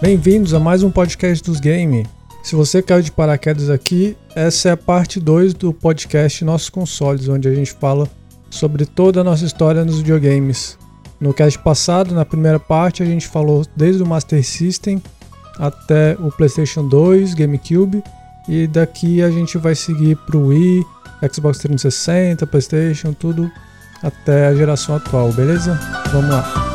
Bem-vindos a mais um podcast dos Game. Se você caiu de paraquedas aqui, essa é a parte 2 do podcast Nossos Consoles, onde a gente fala sobre toda a nossa história nos videogames. No cast passado, na primeira parte, a gente falou desde o Master System até o PlayStation 2, GameCube, e daqui a gente vai seguir para o Wii, Xbox 360, PlayStation, tudo até a geração atual, beleza? Vamos lá.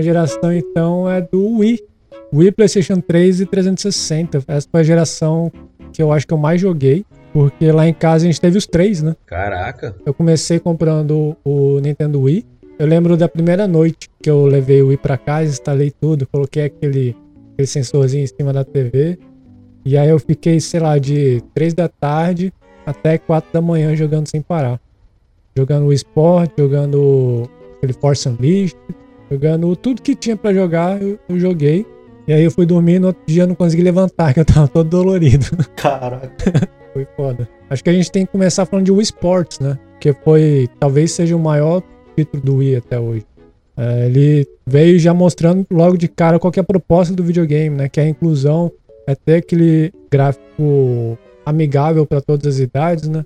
Próxima geração, então, é do Wii. Wii, PlayStation 3 e 360. Essa foi a geração que eu acho que eu mais joguei. Porque lá em casa a gente teve os três, né? Caraca. Eu comecei comprando o Nintendo Wii. Eu lembro da primeira noite que eu levei o Wii pra casa, instalei tudo, coloquei aquele, aquele sensorzinho em cima da TV. E aí eu fiquei, sei lá, de 3 da tarde até 4 da manhã jogando sem parar. Jogando o Sport, jogando aquele Force Unleashed, jogando tudo que tinha para jogar, eu, eu, joguei. E aí eu fui dormir no outro dia eu não consegui levantar, que eu tava todo dolorido. Caraca. foi foda. Acho que a gente tem que começar falando de Wii Sports, né? Que foi, talvez seja o maior título do Wii até hoje. É, ele veio já mostrando logo de cara qual é a proposta do videogame, né? Que é a inclusão, é ter aquele gráfico amigável para todas as idades, né?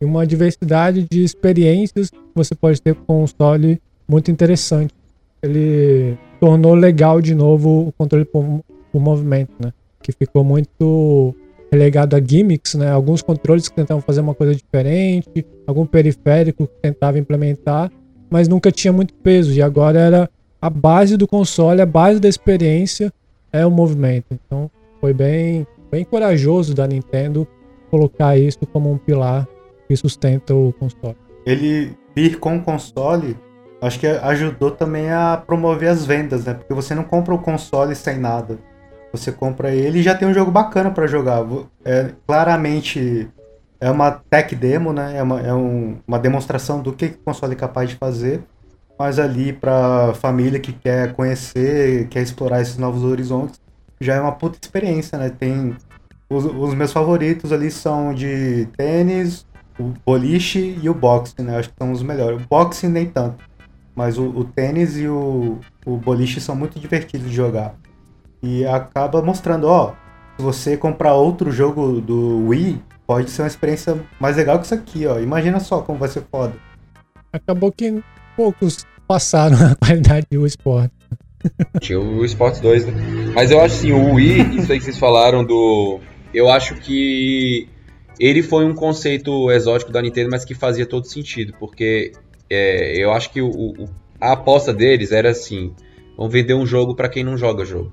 E uma diversidade de experiências que você pode ter com o console muito interessante. Ele tornou legal de novo o controle por, por movimento, né? Que ficou muito relegado a gimmicks, né? Alguns controles que tentavam fazer uma coisa diferente, algum periférico que tentava implementar, mas nunca tinha muito peso. E agora era a base do console, a base da experiência é o movimento. Então foi bem, bem corajoso da Nintendo colocar isso como um pilar que sustenta o console. Ele vir com o console, acho que ajudou também a promover as vendas, né? Porque você não compra o console sem nada. Você compra ele e já tem um jogo bacana para jogar. É, claramente é uma tech demo, né? É, uma, é um, uma demonstração do que, que o console é capaz de fazer. Mas ali para família que quer conhecer, quer explorar esses novos horizontes, já é uma puta experiência, né? Tem os, os meus favoritos ali são de tênis, o boliche e o boxe, né? Acho que são os melhores. O boxe nem tanto, mas o, o tênis e o, o boliche são muito divertidos de jogar. E acaba mostrando, ó, se você comprar outro jogo do Wii, pode ser uma experiência mais legal que isso aqui, ó. Imagina só como vai ser foda. Acabou que poucos passaram a qualidade do esporte. Tinha o Sports 2, né? Mas eu acho assim, o Wii, isso aí que vocês falaram do. Eu acho que ele foi um conceito exótico da Nintendo, mas que fazia todo sentido, porque é, eu acho que o, o, a aposta deles era assim: vamos vender um jogo para quem não joga jogo.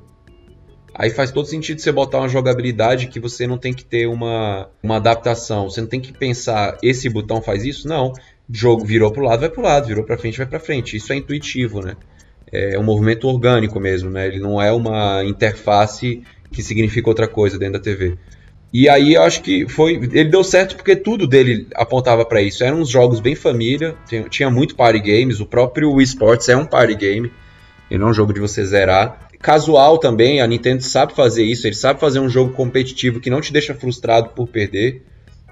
Aí faz todo sentido você botar uma jogabilidade que você não tem que ter uma, uma adaptação. Você não tem que pensar, esse botão faz isso? Não. Jogo virou pro lado, vai pro lado, virou pra frente, vai pra frente. Isso é intuitivo, né? É um movimento orgânico mesmo, né? Ele não é uma interface que significa outra coisa dentro da TV. E aí eu acho que foi. Ele deu certo porque tudo dele apontava para isso. Eram uns jogos bem família, tinha muito party games, o próprio Wii Sports é um party game. Ele não é um jogo de você zerar casual também, a Nintendo sabe fazer isso, ele sabe fazer um jogo competitivo que não te deixa frustrado por perder.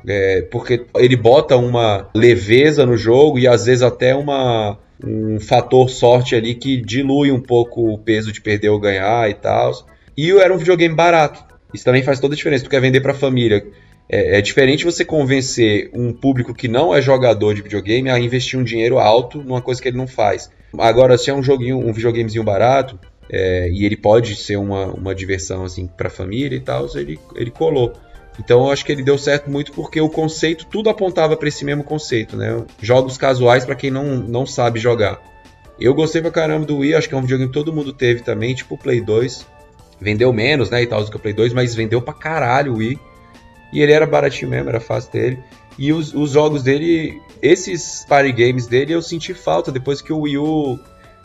É, porque ele bota uma leveza no jogo e às vezes até uma, um fator sorte ali que dilui um pouco o peso de perder ou ganhar e tal. E era um videogame barato. Isso também faz toda a diferença. Tu quer vender para família. É, é, diferente você convencer um público que não é jogador de videogame a investir um dinheiro alto numa coisa que ele não faz. Agora, se é um joguinho, um videogamezinho barato, é, e ele pode ser uma, uma diversão assim para família e tal, ele, ele colou. Então eu acho que ele deu certo muito porque o conceito, tudo apontava para esse mesmo conceito, né? Jogos casuais para quem não, não sabe jogar. Eu gostei pra caramba do Wii, acho que é um videogame que todo mundo teve também, tipo o Play 2. Vendeu menos, né, e tal do que o Play 2, mas vendeu pra caralho o Wii. E ele era baratinho mesmo, era fácil dele. E os, os jogos dele, esses party games dele, eu senti falta depois que o Wii U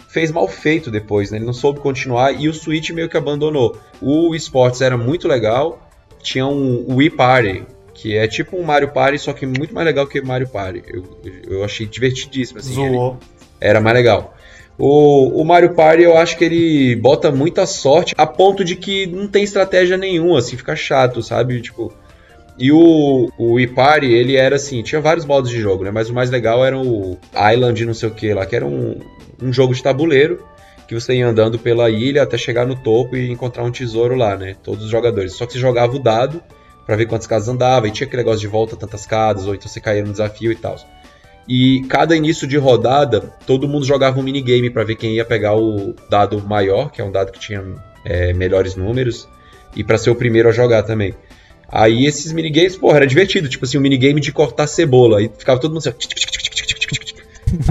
fez mal feito depois, né? Ele não soube continuar e o Switch meio que abandonou. O Sports era muito legal, tinha um Wii Party, que é tipo um Mario Party, só que muito mais legal que Mario Party. Eu, eu achei divertidíssimo, assim. Zoou. Era mais legal. O, o Mario Party eu acho que ele bota muita sorte a ponto de que não tem estratégia nenhuma, assim, fica chato, sabe? Tipo. E o, o Ipari, ele era assim, tinha vários modos de jogo, né? Mas o mais legal era o Island, não sei o que lá, que era um, um jogo de tabuleiro que você ia andando pela ilha até chegar no topo e encontrar um tesouro lá, né? Todos os jogadores. Só que você jogava o dado para ver quantas casas andava, e tinha aquele negócio de volta tantas casas, ou então você caía no desafio e tal. E cada início de rodada, todo mundo jogava um minigame para ver quem ia pegar o dado maior, que é um dado que tinha é, melhores números, e para ser o primeiro a jogar também. Aí esses minigames, porra, era divertido, tipo assim, um minigame de cortar cebola, aí ficava todo mundo assim,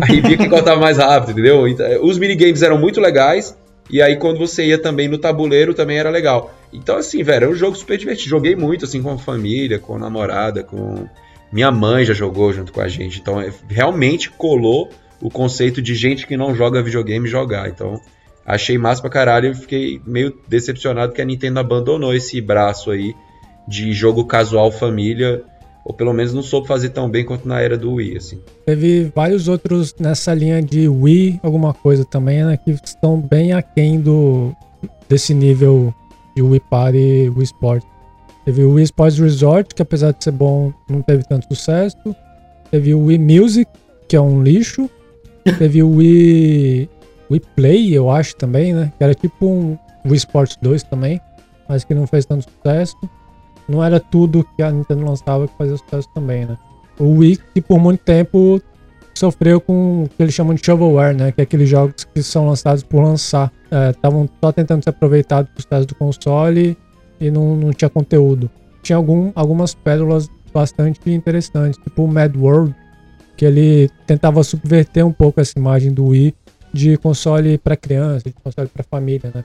aí via quem cortava mais rápido, entendeu? Então, os minigames eram muito legais, e aí quando você ia também no tabuleiro também era legal. Então assim, velho, é um jogo super divertido. Joguei muito assim com a família, com a namorada, com minha mãe já jogou junto com a gente. Então é, realmente colou o conceito de gente que não joga videogame jogar. Então achei massa pra caralho e fiquei meio decepcionado que a Nintendo abandonou esse braço aí de jogo casual família ou pelo menos não soube fazer tão bem quanto na era do Wii, assim. Teve vários outros nessa linha de Wii, alguma coisa também, né, que estão bem aquém do, desse nível de Wii Party e Wii Sport. Teve o Wii Sports Resort, que apesar de ser bom, não teve tanto sucesso. Teve o Wii Music, que é um lixo. teve o Wii, Wii Play, eu acho também, né, que era tipo um Wii Sports 2 também, mas que não fez tanto sucesso não era tudo que a Nintendo lançava que fazia sucesso também, né? O Wii, que por muito tempo sofreu com o que eles chamam de shovelware, né? Que é aqueles jogos que são lançados por lançar. Estavam é, só tentando ser aproveitados para os testes do console e não, não tinha conteúdo. Tinha algum, algumas pérolas bastante interessantes, tipo o Mad World, que ele tentava subverter um pouco essa imagem do Wii de console para criança, de console para família, né?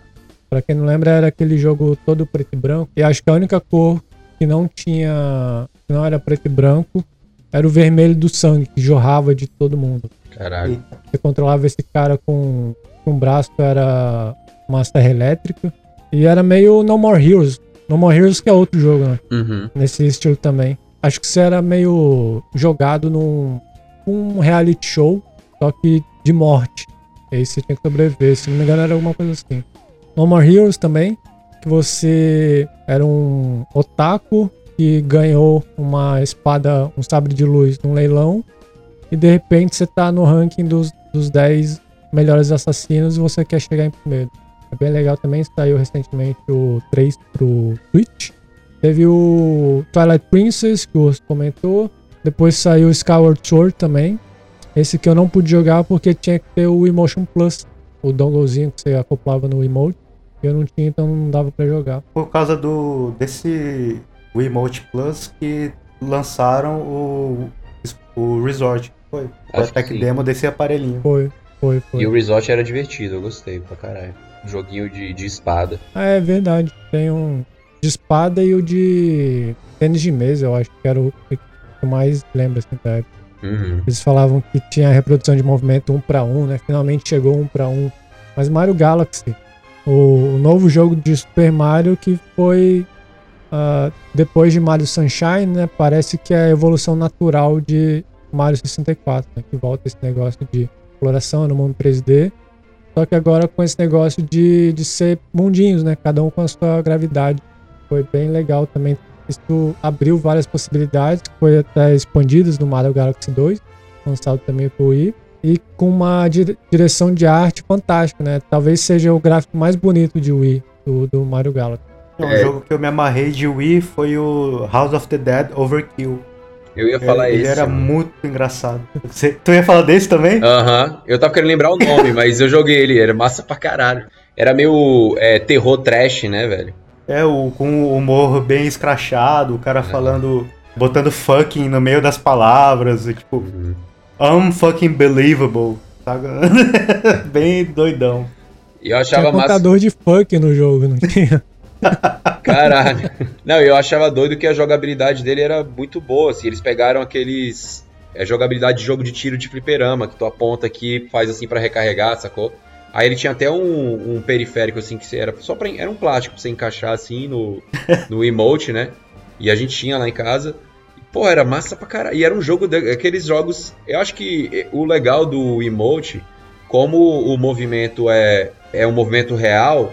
Pra quem não lembra, era aquele jogo todo preto e branco. E acho que a única cor que não tinha. que não era preto e branco era o vermelho do sangue, que jorrava de todo mundo. Caralho. Você controlava esse cara com, com um braço, era uma serra elétrica. E era meio No More Heroes. No More Heroes que é outro jogo, né? Uhum. Nesse estilo também. Acho que você era meio jogado num um reality show, só que de morte. E aí você tinha que sobreviver. Se não me engano, era alguma coisa assim. No More Heroes também, que você era um otaku que ganhou uma espada, um sabre de luz num leilão e de repente você tá no ranking dos, dos 10 melhores assassinos e você quer chegar em primeiro. É bem legal também, saiu recentemente o 3 pro Switch. Teve o Twilight Princess, que o Urso comentou. Depois saiu o Skyward Sword também. Esse que eu não pude jogar porque tinha que ter o Emotion Plus, o donglezinho que você acoplava no emote. Eu não tinha, então não dava para jogar. Por causa do desse Wiimote Plus que lançaram o, o Resort. Foi. O Attack Demo desse aparelhinho. Foi, foi, foi. E o Resort era divertido, eu gostei pra caralho. Joguinho de, de espada. Ah, é verdade. Tem um de espada e o de tênis de mesa, eu acho que era o que eu mais lembro assim da época. Uhum. Eles falavam que tinha reprodução de movimento um para um, né? Finalmente chegou um para um. Mas Mario Galaxy o, o novo jogo de Super Mario que foi uh, depois de Mario Sunshine, né? Parece que é a evolução natural de Mario 64, né, que volta esse negócio de exploração no mundo 3D. Só que agora com esse negócio de, de ser mundinhos, né? Cada um com a sua gravidade. Foi bem legal também. Isso abriu várias possibilidades, foi até expandidas no Mario Galaxy 2, lançado também pro Wii e com uma direção de arte fantástica, né? Talvez seja o gráfico mais bonito de Wii, do, do Mario Galaxy. É. jogo que eu me amarrei de Wii foi o House of the Dead Overkill. Eu ia falar ele, esse. Ele era mano. muito engraçado. Você, tu ia falar desse também? Aham. Uh -huh. Eu tava querendo lembrar o nome, mas eu joguei ele. Era massa pra caralho. Era meio é, terror trash, né, velho? É, o, com o humor bem escrachado, o cara falando, botando fucking no meio das palavras, e, tipo, uhum unfucking believable, sabe? Bem doidão. E eu achava tinha contador massa... de fuck no jogo, não tinha? Caralho. Não, eu achava doido que a jogabilidade dele era muito boa, assim, eles pegaram aqueles... É jogabilidade de jogo de tiro de fliperama, que tu aponta aqui, faz assim para recarregar, sacou? Aí ele tinha até um, um, periférico, assim, que era só pra... Era um plástico pra você encaixar, assim, no, no emote, né? E a gente tinha lá em casa. Pô, era massa pra caralho. E era um jogo, de, aqueles jogos. Eu acho que o legal do emote como o movimento é, é um movimento real,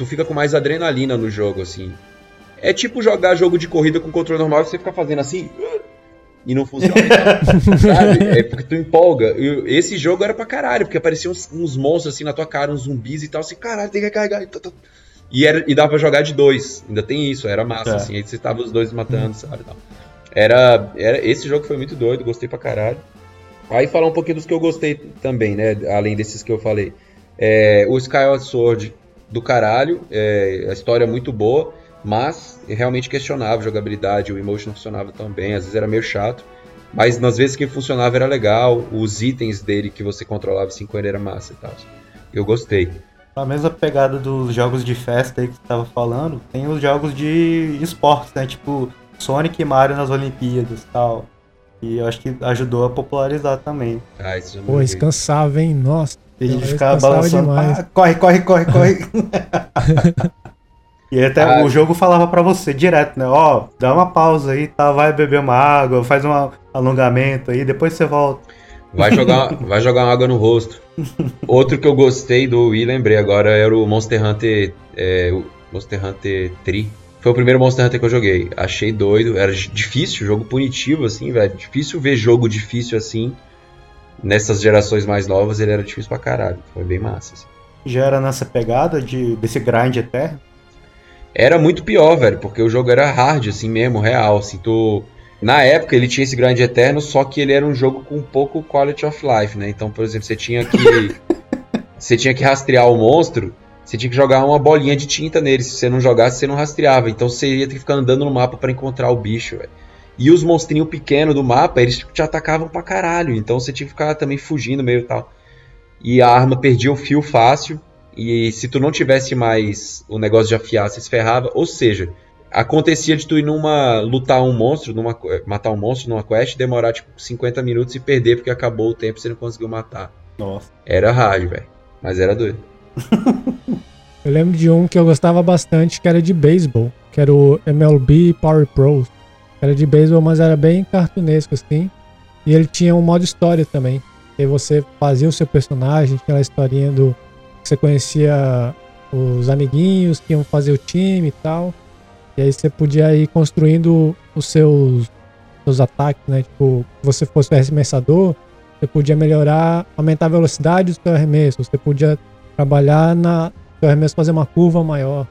tu fica com mais adrenalina no jogo, assim. É tipo jogar jogo de corrida com controle normal e você fica fazendo assim e não funciona. sabe? É porque tu empolga. Esse jogo era pra caralho, porque apareciam uns, uns, monstros assim na tua cara, uns zumbis e tal, assim, caralho, tem que carregar. E, era, e dava pra jogar de dois. Ainda tem isso, era massa, é. assim. Aí você tava os dois matando, sabe? Tal. Era, era. Esse jogo foi muito doido, gostei pra caralho. Aí falar um pouquinho dos que eu gostei também, né? Além desses que eu falei. É, o Skyward Sword do caralho, é, a história é muito boa, mas realmente questionava a jogabilidade, o emotion não funcionava tão bem, às vezes era meio chato. Mas nas vezes que funcionava era legal, os itens dele que você controlava assim com ele era massa e tal. Eu gostei. A mesma pegada dos jogos de festa aí que você tava falando, tem os jogos de esportes, né? Tipo Sonic e Mario nas Olimpíadas e tal. E eu acho que ajudou a popularizar também. Ah, isso já Pô, isso cansava, hein? Nossa. E a gente ficava balançando. Ah, corre, corre, corre, corre. e até ah, o jogo falava para você direto, né? Ó, dá uma pausa aí, tá? Vai beber uma água, faz um alongamento aí, depois você volta. Vai jogar, vai jogar uma água no rosto. Outro que eu gostei do Wii, lembrei agora, era o Monster Hunter. É, o Monster Hunter 3. Foi o primeiro Monster Hunter que eu joguei. Achei doido. Era difícil, jogo punitivo, assim, velho. Difícil ver jogo difícil assim. Nessas gerações mais novas, ele era difícil pra caralho. Foi bem massa. Assim. Já era nessa pegada de, desse grind eterno? Era muito pior, velho, porque o jogo era hard, assim mesmo, real. Assim, tu. Na época ele tinha esse grind eterno, só que ele era um jogo com pouco quality of life, né? Então, por exemplo, você tinha que. você tinha que rastrear o monstro você tinha que jogar uma bolinha de tinta nele. Se você não jogasse, você não rastreava. Então você ia ter que ficar andando no mapa para encontrar o bicho, véio. E os monstrinhos pequenos do mapa, eles te atacavam pra caralho. Então você tinha que ficar também fugindo meio tal. E a arma perdia o fio fácil. E se tu não tivesse mais o negócio de afiar, você se ferrava. Ou seja, acontecia de tu ir numa. lutar um monstro, numa, matar um monstro numa quest, demorar tipo 50 minutos e perder porque acabou o tempo e você não conseguiu matar. Nossa. Era hard, velho. Mas era doido. eu lembro de um que eu gostava bastante, que era de beisebol, que era o MLB Power Pros. Era de beisebol, mas era bem cartunesco assim. E ele tinha um modo história também. E você fazia o seu personagem, tinha a historinha do. Você conhecia os amiguinhos que iam fazer o time e tal. E aí você podia ir construindo os seus, seus ataques, né? Tipo, se você fosse o arremessador, você podia melhorar, aumentar a velocidade do seu arremesso. Você podia trabalhar na. Seu arremesso fazer uma curva maior.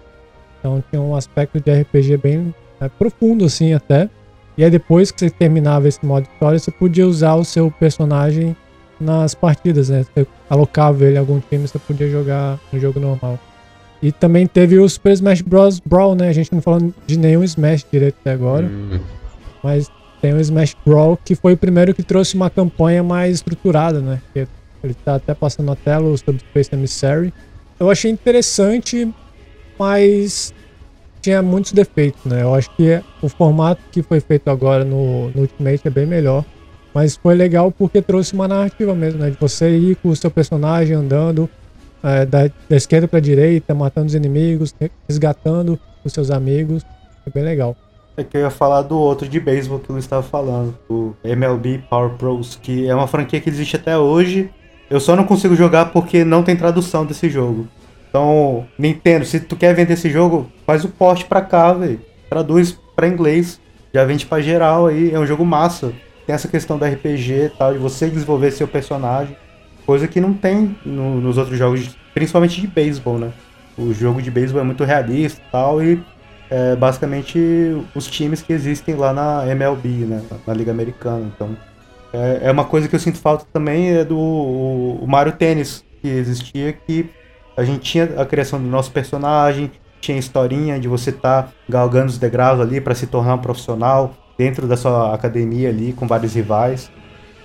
Então tinha um aspecto de RPG bem né, profundo, assim, até. E aí depois que você terminava esse modo história, você podia usar o seu personagem nas partidas, né? Você alocava ele em algum time, você podia jogar no jogo normal. E também teve o Super Smash Bros. Brawl, né? A gente não falando de nenhum Smash direito até agora. Hum. Mas tem o Smash Brawl, que foi o primeiro que trouxe uma campanha mais estruturada, né? Que ele tá até passando na tela sobre Space Emissary. Eu achei interessante, mas tinha muitos defeitos, né? Eu acho que o formato que foi feito agora no, no Ultimate é bem melhor. Mas foi legal porque trouxe uma narrativa mesmo, né? De você ir com o seu personagem andando é, da, da esquerda para direita, matando os inimigos, resgatando os seus amigos. Foi bem legal. É que eu ia falar do outro de beisebol que eu estava falando, o MLB Power Pros, que é uma franquia que existe até hoje eu só não consigo jogar porque não tem tradução desse jogo. Então, Nintendo, se tu quer vender esse jogo, faz o porte pra cá, velho. Traduz pra inglês. Já vende pra geral aí. É um jogo massa. Tem essa questão da RPG e tal, de você desenvolver seu personagem. Coisa que não tem no, nos outros jogos, principalmente de beisebol, né? O jogo de beisebol é muito realista e tal, e é basicamente os times que existem lá na MLB, né? Na Liga Americana. Então, é, é uma coisa que eu sinto falta também é do o, Mario Tênis que existia, que a gente tinha a criação do nosso personagem, tinha historinha de você estar tá galgando os degraus ali para se tornar um profissional dentro da sua academia ali com vários rivais.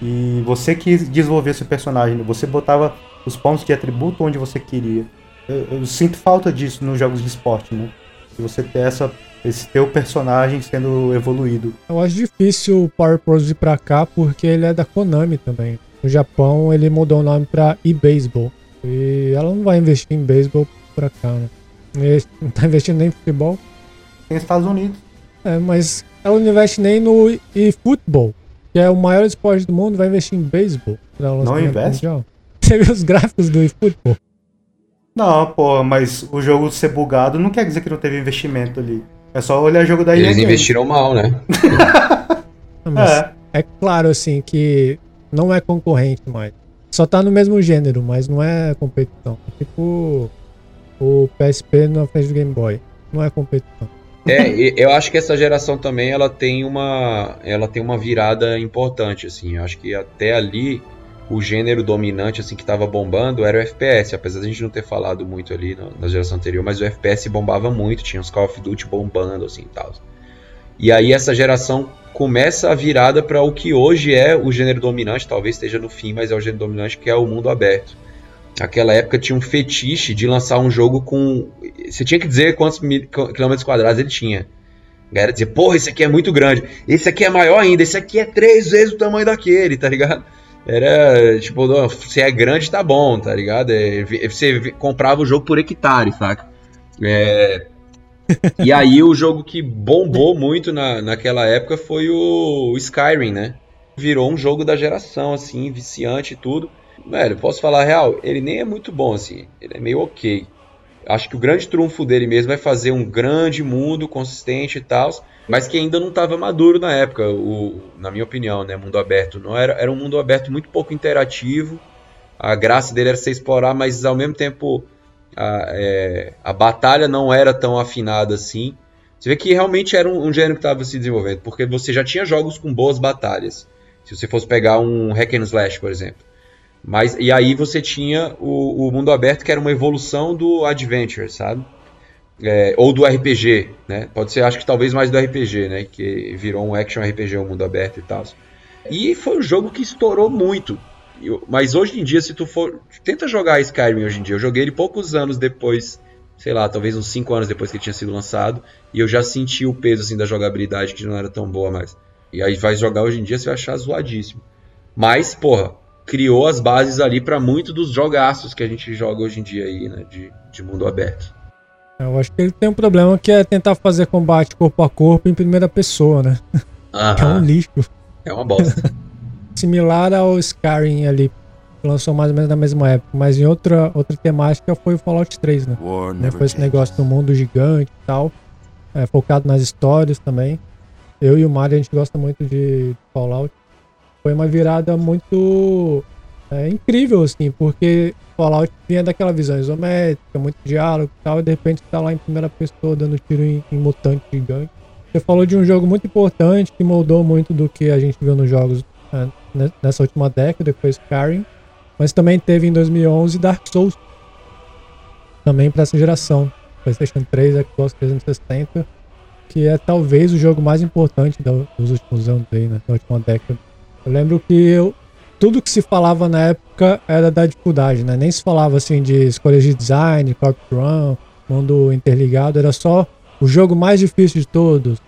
E você que desenvolver seu personagem, você botava os pontos de atributo onde você queria. Eu, eu sinto falta disso nos jogos de esporte, né? De você ter essa esse teu personagem sendo evoluído. Eu acho difícil o Power Pros ir pra cá porque ele é da Konami também. No Japão ele mudou o nome pra eBaseball. E ela não vai investir em beisebol pra cá, né? Não tá investindo nem em futebol. Tem Estados Unidos. É, mas ela não investe nem no eFootball, que é o maior esporte do mundo, vai investir em beisebol. Não investe? Mundial. Você viu os gráficos do eFoot, pô? Não, pô, mas o jogo ser bugado não quer dizer que não teve investimento ali. É só olhar o jogo da EA Eles investiram mal, né? Mas É. é. claro, assim, que não é concorrente mais. Só tá no mesmo gênero, mas não é competição. É tipo o PSP na frente do Game Boy. Não é competição. É, eu acho que essa geração também ela tem uma ela tem uma virada importante assim. Eu acho que até ali o gênero dominante assim que tava bombando era o FPS, apesar de a gente não ter falado muito ali na, na geração anterior, mas o FPS bombava muito, tinha os Call of Duty bombando assim tal. E aí essa geração começa a virada para o que hoje é o gênero dominante, talvez esteja no fim, mas é o gênero dominante que é o mundo aberto. Naquela época tinha um fetiche de lançar um jogo com. Você tinha que dizer quantos quilômetros quadrados ele tinha. A galera dizia, porra, esse aqui é muito grande. Esse aqui é maior ainda, esse aqui é três vezes o tamanho daquele, tá ligado? Era tipo, se é grande, tá bom, tá ligado? É, você comprava o jogo por hectare, saca? É, e aí o jogo que bombou muito na, naquela época foi o, Skyrim, né? Virou um jogo da geração, assim, viciante e tudo. Velho, posso falar real, ele nem é muito bom, assim. Ele é meio ok. Acho que o grande trunfo dele mesmo é fazer um grande mundo consistente e tal, mas que ainda não estava maduro na época, o, na minha opinião, né? Mundo aberto. Não era, era um mundo aberto muito pouco interativo. A graça dele era você explorar, mas ao mesmo tempo a, é, a batalha não era tão afinada assim. Você vê que realmente era um, um gênero que estava se desenvolvendo, porque você já tinha jogos com boas batalhas. Se você fosse pegar um Hack and Slash, por exemplo. Mas, e aí você tinha o, o mundo aberto, que era uma evolução do Adventure, sabe? É, ou do RPG, né? Pode ser, acho que talvez mais do RPG, né? Que virou um action RPG, um mundo aberto e tal. E foi um jogo que estourou muito. Mas hoje em dia, se tu for. Tenta jogar Skyrim hoje em dia. Eu joguei ele poucos anos depois, sei lá, talvez uns 5 anos depois que ele tinha sido lançado. E eu já senti o peso assim, da jogabilidade que não era tão boa mais. E aí vai jogar hoje em dia, você vai achar zoadíssimo. Mas, porra, criou as bases ali pra muito dos jogaços que a gente joga hoje em dia aí, né? De, de mundo aberto. Eu acho que ele tem um problema que é tentar fazer combate corpo a corpo em primeira pessoa, né? Que é um Aham, lixo. é uma bosta. Similar ao Skyrim ali, lançou mais ou menos na mesma época, mas em outra, outra temática foi o Fallout 3, né? Né? Foi esse negócio do mundo gigante e tal, é, focado nas histórias também. Eu e o Mario, a gente gosta muito de Fallout. Foi uma virada muito é, incrível, assim, porque Fallout vinha daquela visão isométrica, muito diálogo e tal, e de repente tá lá em primeira pessoa dando tiro em, em mutante gigante. Você falou de um jogo muito importante que moldou muito do que a gente viu nos jogos é, ne- nessa última década, que foi Skyrim, mas também teve em 2011 Dark Souls, também para essa geração, PlayStation 3, Xbox 360, que é talvez o jogo mais importante dos últimos anos aí, né, da última década. Eu lembro que eu, tudo que se falava na época era da dificuldade, né? Nem se falava assim de escolhas de design, corp run, mundo interligado, era só o jogo mais difícil de todos.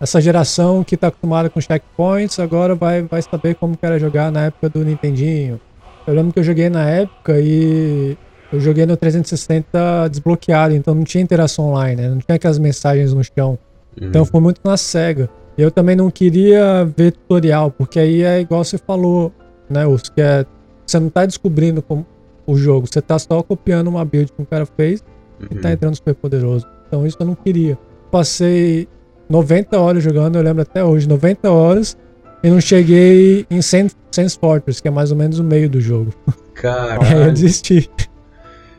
Essa geração que tá acostumada com checkpoints agora vai, vai saber como que era jogar na época do Nintendinho. Eu lembro que eu joguei na época e eu joguei no 360 desbloqueado, então não tinha interação online, né? Não tinha aquelas mensagens no chão. Então foi muito na cega. E eu também não queria ver tutorial, porque aí é igual você falou, né, Urso, que é, você não tá descobrindo como o jogo, você tá só copiando uma build que o cara fez e Uhum. tá entrando super poderoso. Então isso eu não queria. Passei 90 horas jogando, eu lembro até hoje, 90 horas, e não cheguei em Sense Fortress, que é mais ou menos o meio do jogo. Aí eu Caralho. desisti.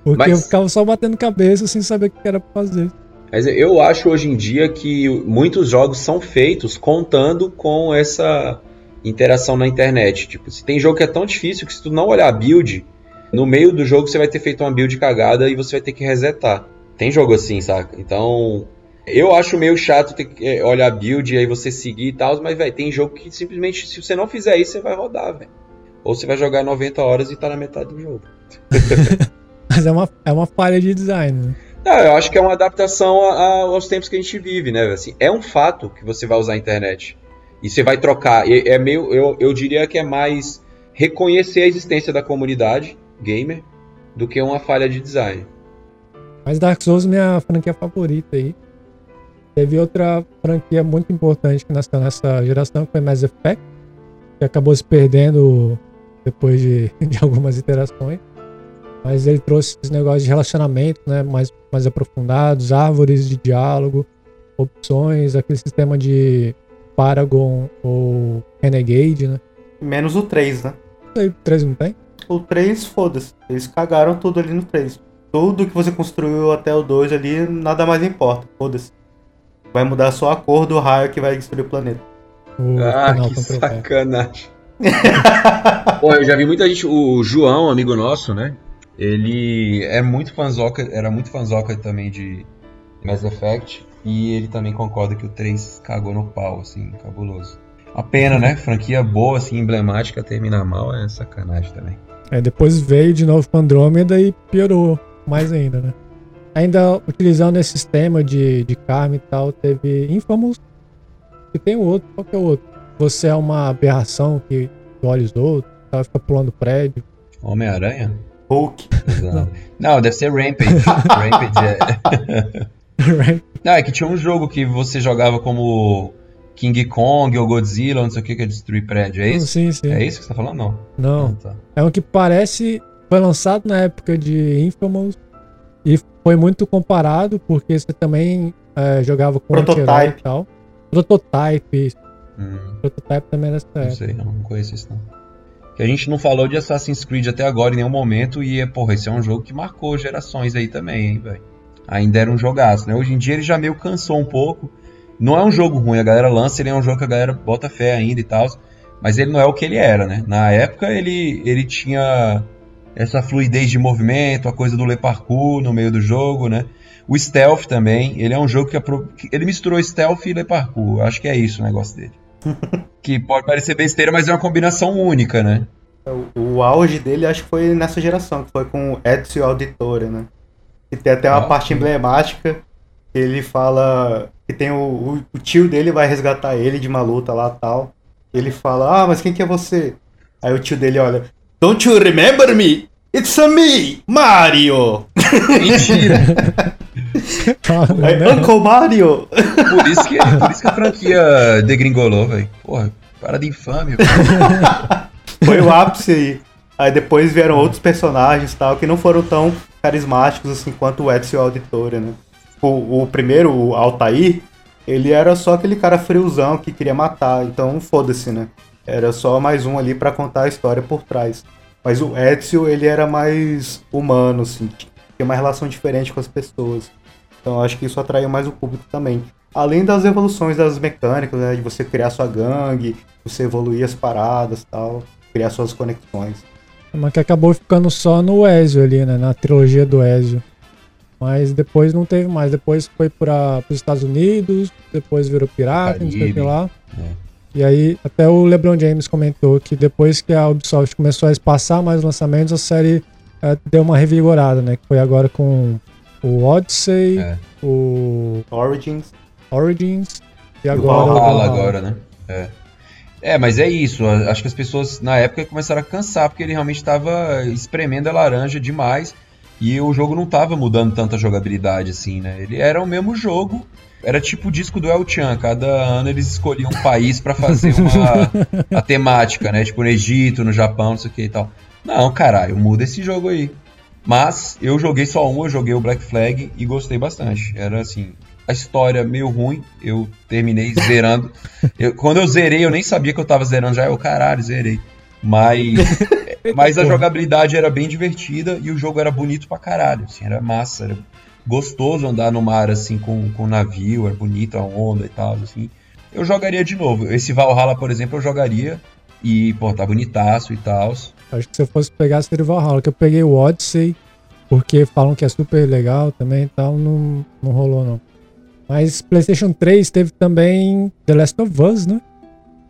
Porque Mas- eu ficava só batendo cabeça sem saber o que era pra fazer. Mas eu acho hoje em dia que muitos jogos são feitos contando com essa interação na internet. Tipo, se tem jogo que é tão difícil que se tu não olhar a build, no meio do jogo você vai ter feito uma build cagada e você vai ter que resetar. Tem jogo assim, saca? Então, eu acho meio chato ter que eh, olhar a build e aí você seguir e tal, mas, velho, tem jogo que simplesmente, se você não fizer isso, você vai rodar, velho. Ou você vai jogar 90 horas e tá na metade do jogo. Mas é uma, é uma falha de design, né? Não, eu acho que é uma adaptação a- a- aos tempos que a gente vive, né? Assim, é um fato que você vai usar a internet. E você vai trocar. E É meio. Eu, eu diria que é mais reconhecer a existência da comunidade gamer do que uma falha de design. Mas Dark Souls é minha franquia favorita aí. Teve outra franquia muito importante que nasceu nessa geração, que foi Mass Effect, que acabou se perdendo depois de, de algumas iterações. Mas ele trouxe esse negócio de relacionamento, né? Mais, mais aprofundados, árvores de diálogo, opções, aquele sistema de Paragon ou Renegade, né? Menos o 3, né? O 3 não tem? O 3, foda-se. Eles cagaram tudo ali no 3. Tudo que você construiu até o 2 ali, nada mais importa. Foda-se. Vai mudar só a cor do raio que vai destruir o planeta. O ah, que sacanagem. Pô, eu já vi muita gente. O João, amigo nosso, né? Ele é muito fanzoca, era muito fanzoca também de Mass Effect. E ele também concorda que o 3 cagou no pau, assim, cabuloso. A pena, né? Franquia boa, assim, emblemática, terminar mal é sacanagem também. É, depois veio de novo com Andrômeda e piorou mais ainda, né? Ainda utilizando esse sistema de, de karma e tal, teve Infamous. E tem o outro, qual que é o outro? Você é uma aberração que olha os outros, ela fica pulando prédio. Homem-Aranha? Hulk. Não. Não, deve ser Rampage. Rampage é. Não, é que tinha um jogo que você jogava como King Kong ou Godzilla, não sei o que, que é destruir prédio, é isso? Sim, sim. É isso que você tá falando? Não. Não. Ah, tá. É um que parece. Foi lançado na época de Infamous e foi muito comparado, porque você também é, jogava com Prototype e tal. Prototype. Hum. Prototype também era essa Não sei, não, não conheço isso não. Que a gente não falou de Assassin's Creed até agora em nenhum momento e, porra, esse é um jogo que marcou gerações aí também, hein, velho ainda era um jogaço, né? Hoje em dia ele já meio cansou um pouco. Não é um jogo ruim, a galera lança, ele é um jogo que a galera bota fé ainda e tal, mas ele não é o que ele era, né? Na época ele, ele tinha essa fluidez de movimento, a coisa do le parkour no meio do jogo, né? O stealth também, ele é um jogo que ele misturou stealth e le parkour. Acho que é isso o negócio dele. que pode parecer besteira, mas é uma combinação única, né? O, o auge dele acho que foi nessa geração, que foi com Ezio Auditore, né? E tem até uma ah, parte sim. emblemática que ele fala que tem o, o, o, tio dele vai resgatar ele de uma luta lá tal. Ele fala, ah, mas quem que é você? Aí o tio dele olha, Don't you remember me? It's a me, Mario! Mentira! Aí, Uncle Mario! Por isso, que, por isso que a franquia degringolou, velho. Porra, para de infame. Foi o ápice aí. Aí depois vieram outros personagens tal, que não foram tão carismáticos assim quanto o Edson Auditore, né? O, o primeiro, o Altair, ele era só aquele cara friozão que queria matar, então foda-se, né? Era só mais um ali para contar a história por trás. Mas o Ezio, ele era mais humano, assim, tinha uma relação diferente com as pessoas. Então acho que isso atraiu mais o público também. Além das evoluções das mecânicas, né, de você criar sua gangue, você evoluir as paradas tal, criar suas conexões. Mas que acabou ficando só no Ezio ali, né? Na trilogia do Ezio. Mas depois não teve mais. Depois foi para os Estados Unidos, depois virou pirata, não sei o que lá. É. E aí, até o LeBron James comentou que depois que a Ubisoft começou a espaçar mais lançamentos, a série é, deu uma revigorada, né? Que foi agora com o Odyssey, é. o. Origins. Origins. E agora. O Valhalla agora, né? É. É, mas é isso. Acho que as pessoas na época começaram a cansar porque ele realmente estava espremendo a laranja demais e o jogo não estava mudando tanta jogabilidade assim, né? Ele era o mesmo jogo. Era tipo o disco do El Chan. Cada ano eles escolhiam um país para fazer uma a temática, né? Tipo no Egito, no Japão, não sei o que e tal. Não, caralho, muda esse jogo aí. Mas eu joguei só um, eu joguei o Black Flag e gostei bastante. Era assim, a história meio ruim. Eu terminei zerando. Eu, quando eu zerei, eu nem sabia que eu tava zerando já. Eu, caralho, zerei. Mas, mas a jogabilidade era bem divertida e o jogo era bonito pra caralho. Assim, era massa, era gostoso andar no mar assim com, com navio, era bonito a onda e tal. Assim. Eu jogaria de novo. Esse Valhalla, por exemplo, eu jogaria. E, pô, tá bonitaço e tal. Acho que se eu fosse pegar seria o Valhalla, que eu peguei o Odyssey, porque falam que é super legal também e tal, não, não rolou não. Mas PlayStation 3 teve também The Last of Us, né?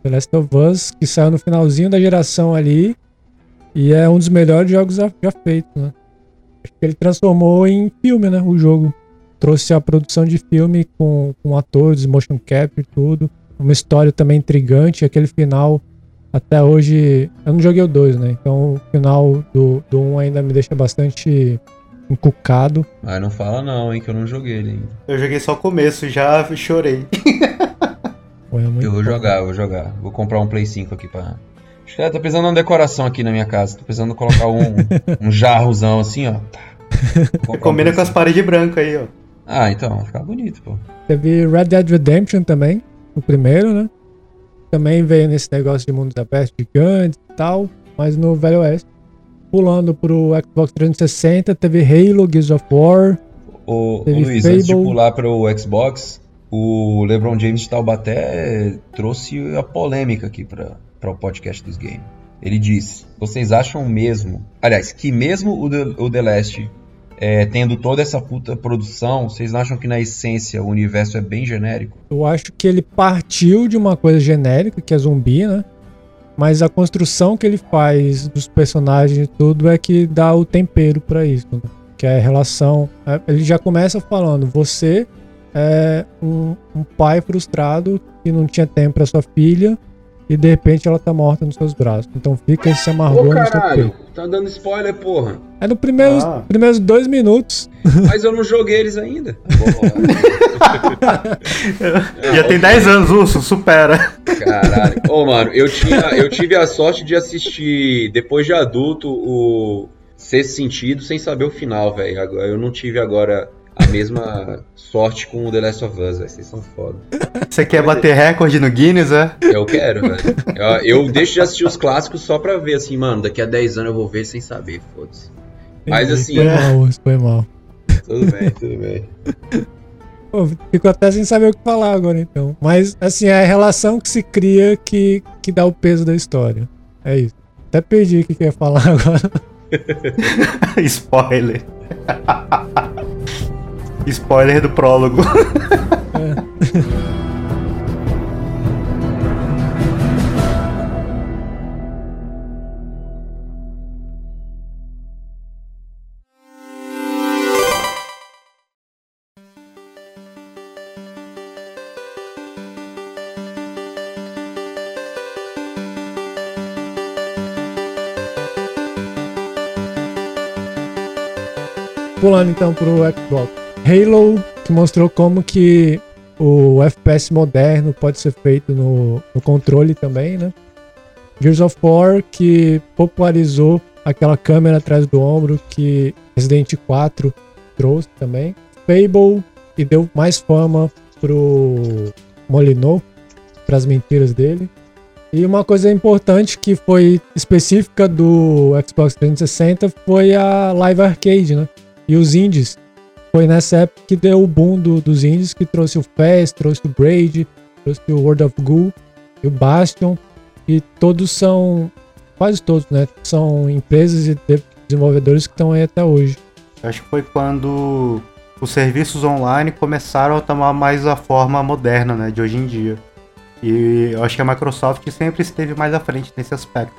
The Last of Us, que saiu no finalzinho da geração ali. E é um dos melhores jogos já feitos, né? Acho que ele transformou em filme, né? O jogo. Trouxe a produção de filme com, com atores, motion capture, tudo. Uma história também intrigante. Aquele final, até hoje. Eu não joguei o 2, né? Então o final do 1 um ainda me deixa bastante encucado. Ah, não fala não, hein, que eu não joguei ele ainda. Eu joguei só o começo, já chorei. eu vou jogar, eu vou jogar. Vou comprar um Play 5 aqui pra Acho que é, tô precisando de uma decoração aqui na minha casa. Tô precisando colocar um, um jarrozão assim, ó. Combina com as paredes brancas aí, ó. Ah, então, vai ficar bonito, pô. Teve Red Dead Redemption também, o primeiro, né? Também veio nesse negócio de mundos abertos gigantes e tal, mas no Velho Oeste. Pulando pro Xbox 360, teve Halo, Gears of War. Ô, Luiz, Fable. antes de pular pro Xbox, o LeBron James de Taubaté trouxe a polêmica aqui para o podcast dos games. Ele disse: Vocês acham mesmo, aliás, que mesmo o The, o The Last é, tendo toda essa puta produção, vocês acham que na essência o universo é bem genérico? Eu acho que ele partiu de uma coisa genérica, que é zumbi, né? Mas a construção que ele faz dos personagens e tudo é que dá o tempero para isso, né? Que é a relação. É, ele já começa falando: você é um, um pai frustrado que não tinha tempo para sua filha e de repente ela tá morta nos seus braços. Então fica esse amargor Ô, caralho, no seu peito. Tá dando spoiler, porra. É no primeiros, ah. primeiros dois minutos. Mas eu não joguei eles ainda. Já tem 10 anos, Urso, supera. Caralho. Ô, mano, eu, tinha, eu tive a sorte de assistir, depois de adulto, o Sexto Sentido, sem saber o final, velho. Eu não tive agora mesma sorte com o The Last of Us, Vocês são foda. Você quer bater recorde no Guinness, é? Eu quero, velho. Eu, eu, deixo de assistir os clássicos só pra ver, assim, mano, daqui a 10 anos eu vou ver sem saber, foda-se. Mas assim. Foi mal, foi mal. Tudo bem, tudo bem. Pô, fico até sem saber o que falar agora, então. Mas, assim, é a relação que se cria que, que dá o peso da história. É isso. Até perdi o que quer falar agora. Spoiler. Spoiler do prólogo. é. Pulando então pro Xbox. Halo, que mostrou como que o FPS moderno pode ser feito no, no controle também, né? Gears of War, que popularizou aquela câmera atrás do ombro que Resident 4 trouxe também. Fable, que deu mais fama pro Molineux, para as mentiras dele. E uma coisa importante que foi específica do Xbox 360 foi a Live Arcade, né? E os indies foi nessa época que deu o boom do, dos indies, que trouxe o Fast, trouxe o Braid, trouxe o World of Ghoul e o Bastion. E todos são, quase todos, né? São empresas e desenvolvedores que estão aí até hoje. Acho que foi quando os serviços online começaram a tomar mais a forma moderna, né, de hoje em dia. E eu acho que a Microsoft sempre esteve mais à frente nesse aspecto.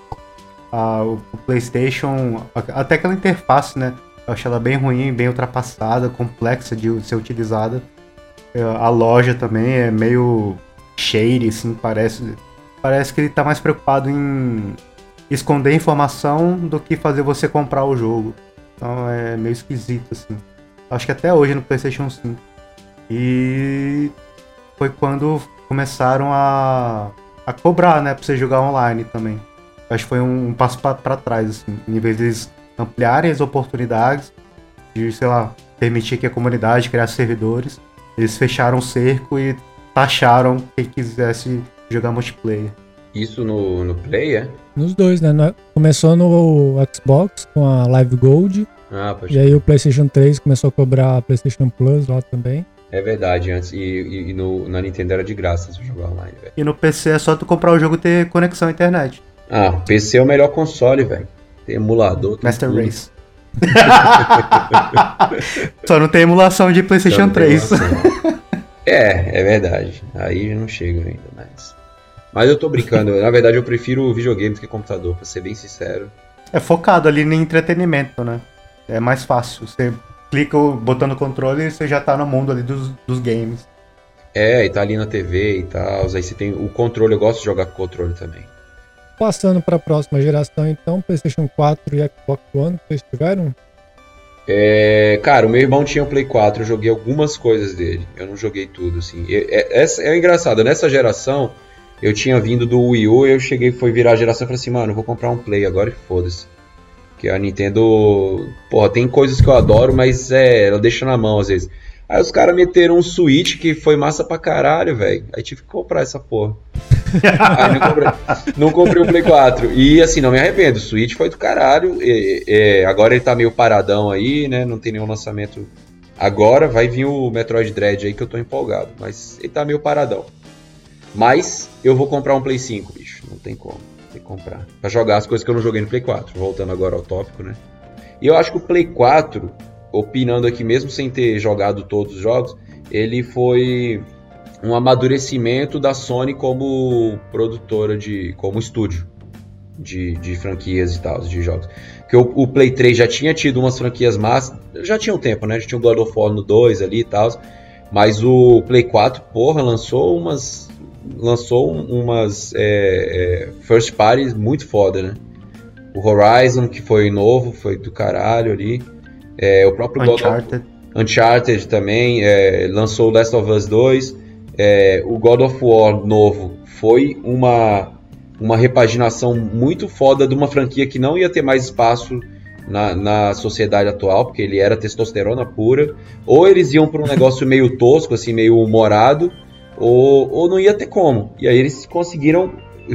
Ah, o PlayStation, até aquela interface, né? Eu achei ela bem ruim, bem ultrapassada, complexa de ser utilizada. É, a loja também é meio shady, assim, parece. Parece que ele tá mais preocupado em esconder informação do que fazer você comprar o jogo. Então é meio esquisito, assim. Acho que até hoje no PlayStation 5. E foi quando começaram a, a cobrar, né, pra você jogar online também. Acho que foi um, um passo para trás, assim. Em vez deles ampliarem as oportunidades de, sei lá, permitir que a comunidade criasse servidores. Eles fecharam o cerco e taxaram quem quisesse jogar multiplayer. Isso no, no Play, é? Nos dois, né? Começou no Xbox com a Live Gold. Ah, pode E aí o PlayStation 3 começou a cobrar a PlayStation Plus lá também. É verdade, antes. E, e, e no, na Nintendo era de graça se jogar online, velho. E no PC é só tu comprar o jogo e ter conexão à internet. Ah, PC é o melhor console, velho. Tem emulador. Tem Master tudo. Race. Só não tem emulação de PlayStation 3. é, é verdade. Aí não chega ainda, mas. Mas eu tô brincando. Na verdade, eu prefiro videogame do que computador, pra ser bem sincero. É focado ali no entretenimento, né? É mais fácil. Você clica botando o controle e você já tá no mundo ali dos, dos games. É, e tá ali na TV e tal. Aí você tem o controle, eu gosto de jogar com controle também. Passando para a próxima geração, então, PlayStation 4 e Xbox One, vocês tiveram? É, cara, o meu irmão tinha o Play 4, eu joguei algumas coisas dele. Eu não joguei tudo, assim. É, é, é, engraçado, nessa geração, eu tinha vindo do Wii U, eu cheguei, foi virar a geração e falei assim, mano, vou comprar um Play agora e foda-se. Que a Nintendo, porra, tem coisas que eu adoro, mas é, ela deixa na mão às vezes. Aí os caras meteram um Switch que foi massa pra caralho, velho. Aí tive que comprar essa porra. Aí não comprei, não comprei o Play 4. E assim, não me arrependo, o Switch foi do caralho. E, e, agora ele tá meio paradão aí, né? Não tem nenhum lançamento agora. Vai vir o Metroid Dread aí que eu tô empolgado. Mas ele tá meio paradão. Mas eu vou comprar um Play 5, bicho. Não tem como. Tem que comprar. Pra jogar as coisas que eu não joguei no Play 4. Voltando agora ao tópico, né? E eu acho que o Play 4, opinando aqui mesmo sem ter jogado todos os jogos, ele foi um amadurecimento da Sony como produtora de. como estúdio de, de franquias e tal, de jogos. Porque o, o, Play 3 já tinha tido umas franquias massas, já tinha um tempo, né? Já tinha o God of War no 2 ali e tal. Mas o Play 4, porra, lançou umas lançou umas é, é, first parties muito foda, né? O Horizon, que foi novo, foi do caralho ali. É, o próprio Uncharted. God of, Uncharted também é, lançou o Last of Us 2. É, o God of War novo foi uma, uma repaginação muito foda de uma franquia que não ia ter mais espaço na, na sociedade atual, porque ele era testosterona pura. Ou eles iam para um negócio meio tosco, assim, meio humorado ou, ou não ia ter como. E aí eles conseguiram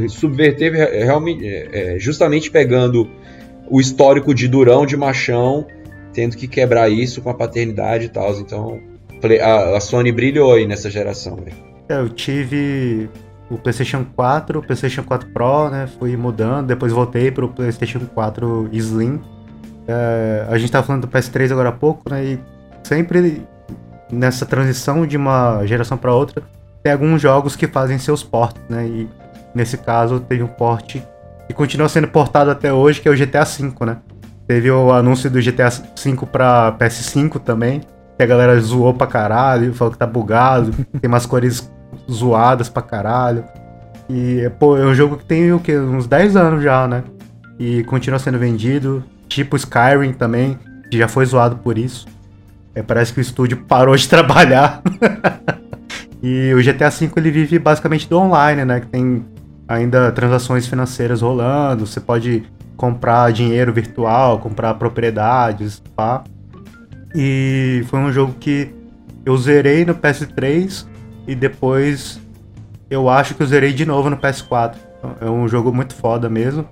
subverter realmente, é, é, justamente pegando o histórico de durão, de machão, tendo que quebrar isso com a paternidade e tal. Então a, Sony brilhou aí nessa geração. É, eu tive o PlayStation 4, o PlayStation 4 Pro, né? Fui mudando, depois voltei para o PlayStation 4 Slim. É, a gente estava falando do PS3 agora há pouco, né? E sempre nessa transição de uma geração para outra, tem alguns jogos que fazem seus portes, né? E nesse caso teve um porte que continua sendo portado até hoje, que é o GTA V, né? Teve o anúncio do GTA V pra PS5 também, que a galera zoou pra caralho, falou que tá bugado, tem umas cores zoadas pra caralho. E, pô, é um jogo que tem o quê? Uns 10 anos já, né? E continua sendo vendido. Tipo Skyrim também, que já foi zoado por isso. É, parece que o estúdio parou de trabalhar. E o GTA V ele vive basicamente do online, né? Que tem ainda transações financeiras rolando, você pode comprar dinheiro virtual, comprar propriedades, pá. E foi um jogo que eu zerei no PS3 e depois eu acho que eu zerei de novo no PS4. É um jogo muito foda mesmo.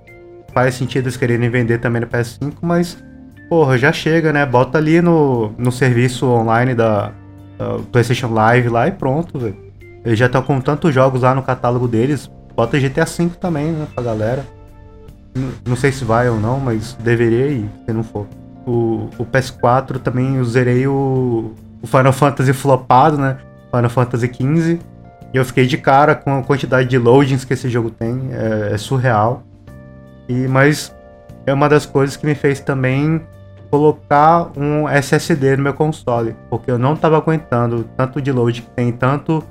Faz sentido eles quererem vender também no PS5, mas porra, já chega, né? Bota ali no, no serviço online da, uh, PlayStation Live lá e pronto, velho. Eles já estão com tantos jogos lá no catálogo deles. Bota GTA V também, né, pra galera. Não sei se vai ou não, mas deveria ir, se não for. O, o PS4 também eu zerei o, o Final Fantasy flopado, né? Final Fantasy XV. E eu fiquei de cara com a quantidade de loadings que esse jogo tem. É, é surreal. E, mas é uma das coisas que me fez também colocar um SSD no meu console, porque eu não estava aguentando tanto de load que tem tanto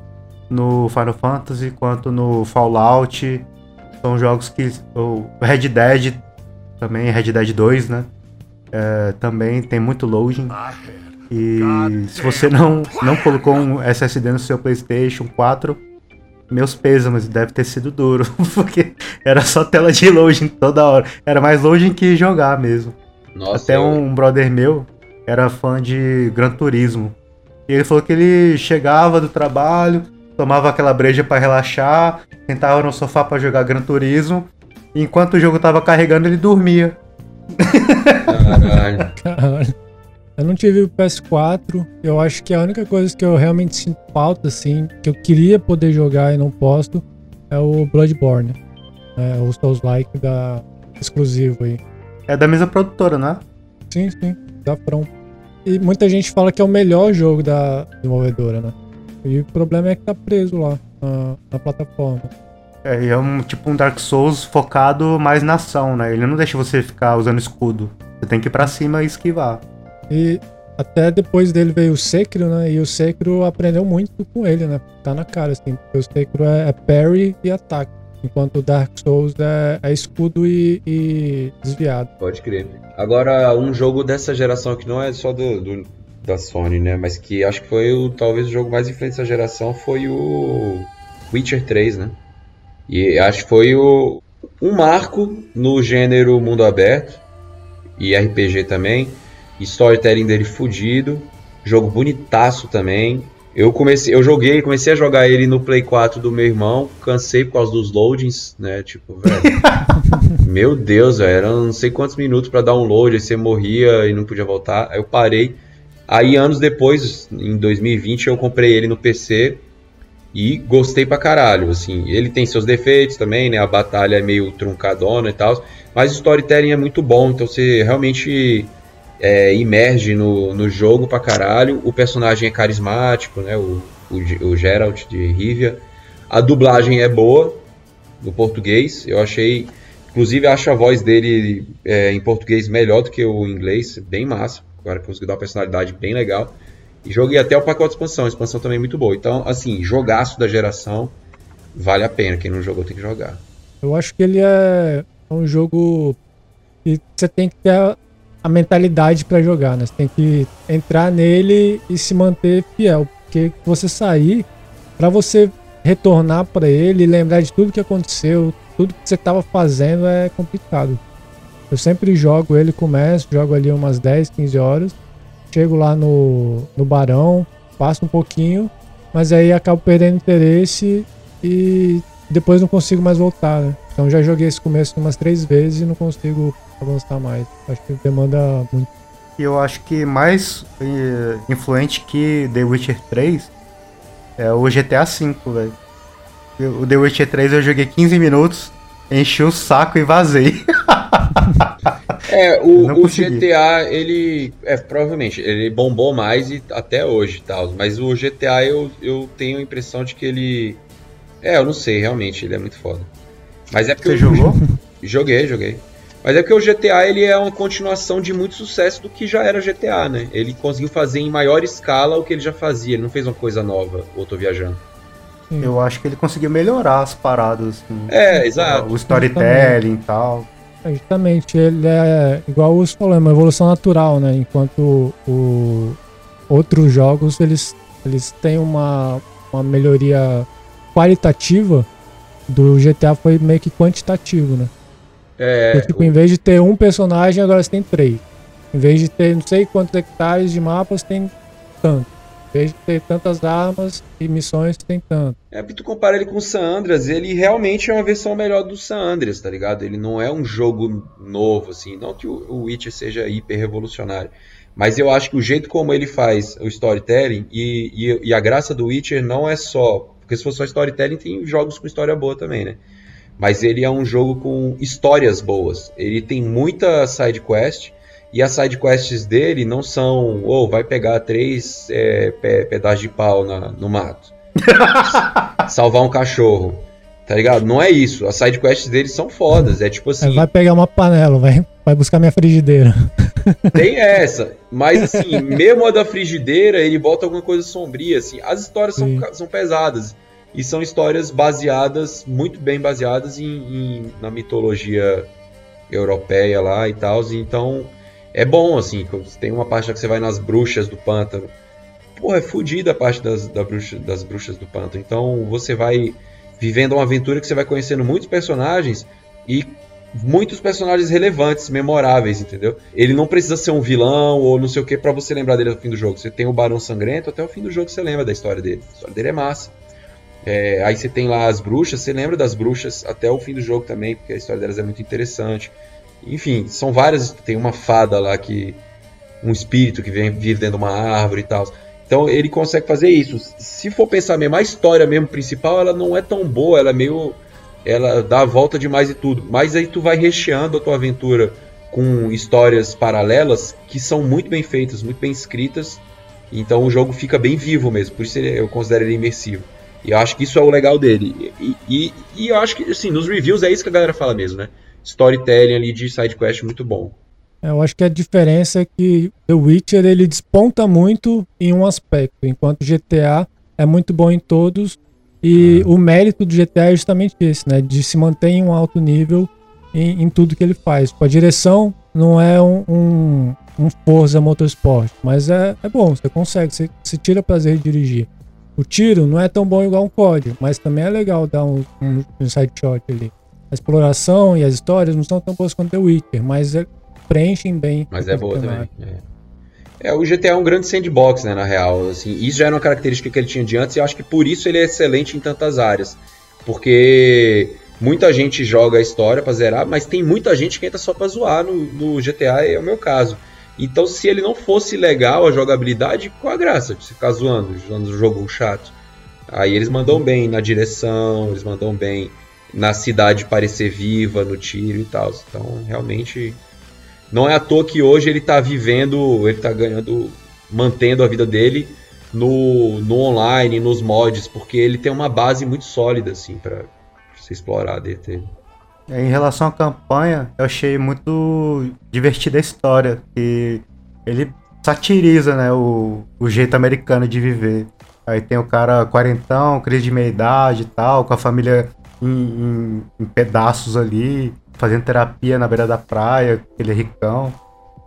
no Final Fantasy quanto no Fallout. São jogos que o Red Dead também, Red Dead 2, né? É, também tem muito loading. E se você não, não colocou um SSD no seu PlayStation 4, meus pêsames, deve ter sido duro, porque era só tela de loading toda hora. Era mais loading que jogar mesmo. Nossa, Até eu... um brother meu era fã de Gran Turismo. E ele falou que ele chegava do trabalho, tomava aquela breja para relaxar, sentava no sofá para jogar Gran Turismo, e enquanto o jogo tava carregando, ele dormia. Caralho. Caralho. Eu não tive o PS4. Eu acho que a única coisa que eu realmente sinto falta, assim, que eu queria poder jogar e não posso, é o Bloodborne. É, o Souls-like da exclusivo aí. É da mesma produtora, né? Sim, sim, da From. E muita gente fala que é o melhor jogo da desenvolvedora, né? E o problema é que tá preso lá na, na plataforma. É, é um tipo um Dark Souls focado mais na ação, né? Ele não deixa você ficar usando escudo. Você tem que ir pra cima e esquivar. E até depois dele veio o Sekiro, né? E o Sekiro aprendeu muito com ele, né? Tá na cara, assim. Porque o Sekiro é, é parry e ataque. Enquanto o Dark Souls é, é escudo e, e, desviado. Pode crer. Agora, um jogo dessa geração que não é só do, do, da Sony, né? Mas que acho que foi o, talvez o jogo mais influente dessa geração foi o Witcher 3, né? E acho que foi o, um marco no gênero mundo aberto e RPG também. Storytelling dele fudido. Jogo bonitaço também. Eu comecei, eu joguei, comecei a jogar ele no Play 4 do meu irmão, cansei por causa dos loadings, né? Tipo, velho. meu Deus, velho, eram não sei quantos minutos para download, aí você morria e não podia voltar. Aí eu parei. Aí anos depois, em 2020, eu comprei ele no PC e gostei pra caralho, assim. Ele tem seus defeitos também, né? A batalha é meio truncadona e tal, mas o storytelling é muito bom, então você realmente é, imerge no, no jogo pra caralho. O personagem é carismático, né? O, o, o Geralt de Rivia. A dublagem é boa no português. Eu achei. Inclusive, acho a voz dele é, em português melhor do que o inglês. Bem massa. Agora conseguiu dar uma personalidade bem legal. E joguei até o pacote de expansão. A expansão também é muito boa. Então, assim, jogaço da geração. Vale a pena. Quem não jogou tem que jogar. Eu acho que ele é um jogo que você tem que ter a mentalidade para jogar, né? Você tem que entrar nele e se manter fiel, porque você sair para você retornar para ele lembrar de tudo que aconteceu, tudo que você estava fazendo é complicado. Eu sempre jogo ele, começo, jogo ali umas 10, 15 horas, chego lá no, no Barão, passo um pouquinho, mas aí acabo perdendo interesse e depois não consigo mais voltar, né? Então já joguei esse começo umas três vezes e não consigo avançar mais. Acho que demanda muito. E eu acho que mais eh, influente que The Witcher 3 é o GTA V, velho. O The Witcher 3 eu joguei 15 minutos, enchi o saco e vazei. é, o, o GTA, ele. É, provavelmente, ele bombou mais e até hoje tal. Mas o GTA eu, eu tenho a impressão de que ele. É, eu não sei, realmente, ele é muito foda. Mas é porque. Você eu... jogou? Joguei, joguei. Mas é porque o GTA ele é uma continuação de muito sucesso do que já era GTA, né? Ele conseguiu fazer em maior escala o que ele já fazia. Ele não fez uma coisa nova, ou tô viajando. Eu acho que ele conseguiu melhorar as paradas. Assim, é, exato. O storytelling e tal. É, justamente, ele é igual os falou, é uma evolução natural, né? Enquanto o, outros jogos eles, eles têm uma, uma melhoria qualitativa, do GTA foi meio que quantitativo, né? É, tipo, o... em vez de ter um personagem, agora você tem três. Em vez de ter não sei quantos hectares de mapas, tem tanto. Vez de ter tantas armas e missões, tem tanto. É, porque tu compara ele com o San Andreas, ele realmente é uma versão melhor do San Andreas, tá ligado? Ele não é um jogo novo, assim. Não que o Witcher seja hiper revolucionário. Mas eu acho que o jeito como ele faz o storytelling e, e, e a graça do Witcher não é só. Porque se fosse só storytelling, tem jogos com história boa também, né? mas ele é um jogo com histórias boas. Ele tem muita side quest e as side quests dele não são, ou oh, vai pegar três é, pedaços de pau na, no mato, salvar um cachorro. Tá ligado? Não é isso. As side quests dele são fodas. É tipo assim. Vai pegar uma panela, vai, vai buscar minha frigideira. Tem essa. Mas assim, mesmo a da frigideira, ele bota alguma coisa sombria. Assim. As histórias são, são pesadas. E são histórias baseadas, muito bem baseadas em, em na mitologia europeia lá e tal. Então é bom, assim, tem uma parte que você vai nas bruxas do pântano. Pô, é fodida a parte das, da bruxa, das bruxas do pântano. Então você vai vivendo uma aventura que você vai conhecendo muitos personagens e muitos personagens relevantes, memoráveis, entendeu? Ele não precisa ser um vilão ou não sei o que para você lembrar dele no fim do jogo. Você tem o Barão Sangrento, até o fim do jogo você lembra da história dele. A história dele é massa. É, aí você tem lá as bruxas, você lembra das bruxas até o fim do jogo também, porque a história delas é muito interessante. Enfim, são várias. Tem uma fada lá que. Um espírito que vem vive dentro de uma árvore e tal. Então ele consegue fazer isso. Se for pensar mesmo, a história mesmo principal, ela não é tão boa, ela é meio. Ela dá a volta demais e tudo. Mas aí tu vai recheando a tua aventura com histórias paralelas que são muito bem feitas, muito bem escritas. Então o jogo fica bem vivo mesmo. Por isso eu considero ele imersivo. E eu acho que isso é o legal dele. E, e, e, eu acho que, assim, nos reviews é isso que a galera fala mesmo, né? Storytelling ali de side quest muito bom. É, eu acho que a diferença é que The Witcher ele desponta muito em um aspecto, enquanto GTA é muito bom em todos. E ah. o mérito do GTA é justamente esse, né? De se manter em um alto nível em, em tudo que ele faz. Com a direção não é um, um, um Forza Motorsport, mas é, é bom, você consegue, você, você tira prazer de dirigir. O tiro não é tão bom igual um COD, mas também é legal dar um, um, um side shot ali. A exploração e as histórias não são tão boas quanto The Witcher, mas é, preenchem bem. Mas é boa também. É. é. o GTA é um grande sandbox, né, na real. Assim, isso já era uma característica que ele tinha de antes e acho que por isso ele é excelente em tantas áreas. Porque muita gente joga a história pra zerar, mas tem muita gente que entra só pra zoar no, no GTA, é o meu caso. Então, se ele não fosse legal a jogabilidade, qual a graça de ficar zoando, jogando um jogo chato? Aí eles mandam bem na direção, eles mandam bem na cidade parecer viva, no tiro e tal. Então, realmente, não é à toa que hoje ele tá vivendo, ele tá ganhando, mantendo a vida dele no, no online, nos mods, porque ele tem uma base muito sólida, assim, para se explorar dele. É, em relação à campanha, eu achei muito divertida a história. E ele satiriza, né, o, o jeito americano de viver. Aí tem o cara quarentão, crise de meia-idade e tal, com a família em, em, em, pedaços ali, fazendo terapia na beira da praia, aquele é ricão.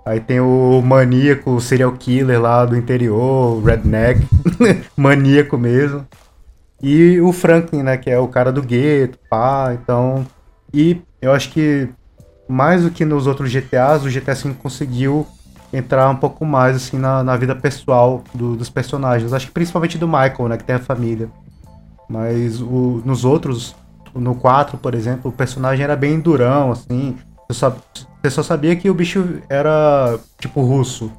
Aí tem o maníaco, o serial killer lá do interior, o redneck, maníaco mesmo. E o Franklin, né, que é o cara do gueto, pá, então e eu acho que mais do que nos outros GTAs, o GTA V conseguiu entrar um pouco mais assim na, na vida pessoal do, dos personagens. Acho que principalmente do Michael, né, que tem a família. Mas o, nos outros, no 4, por exemplo, o personagem era bem durão, assim. Você só, sabia que o bicho era tipo russo.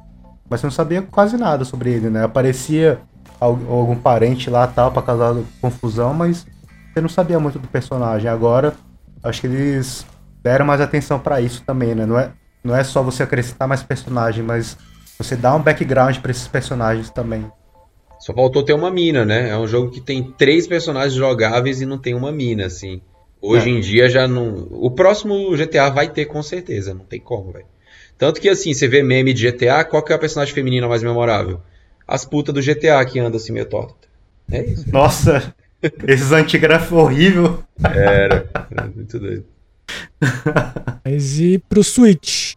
Mas você não sabia quase nada sobre ele, né? Aparecia algum parente lá tal para causar confusão, mas você não sabia muito do personagem. Agora acho que eles deram mais atenção para isso também, né? Não é, não é só você acrescentar mais personagem, mas você dá um background para esses personagens também. Só faltou ter uma mina, né? É um jogo que tem três personagens jogáveis e não tem uma mina, assim. Hoje é. em dia já não. O próximo GTA vai ter com certeza, não tem como, velho. Tanto que assim, você vê meme de GTA, qual que é a personagem feminina mais memorável? As putas do GTA que andam assim meio torta. É isso. Nossa! Esses antigráficos horrível. Era, era muito doido. Mas e pro Switch?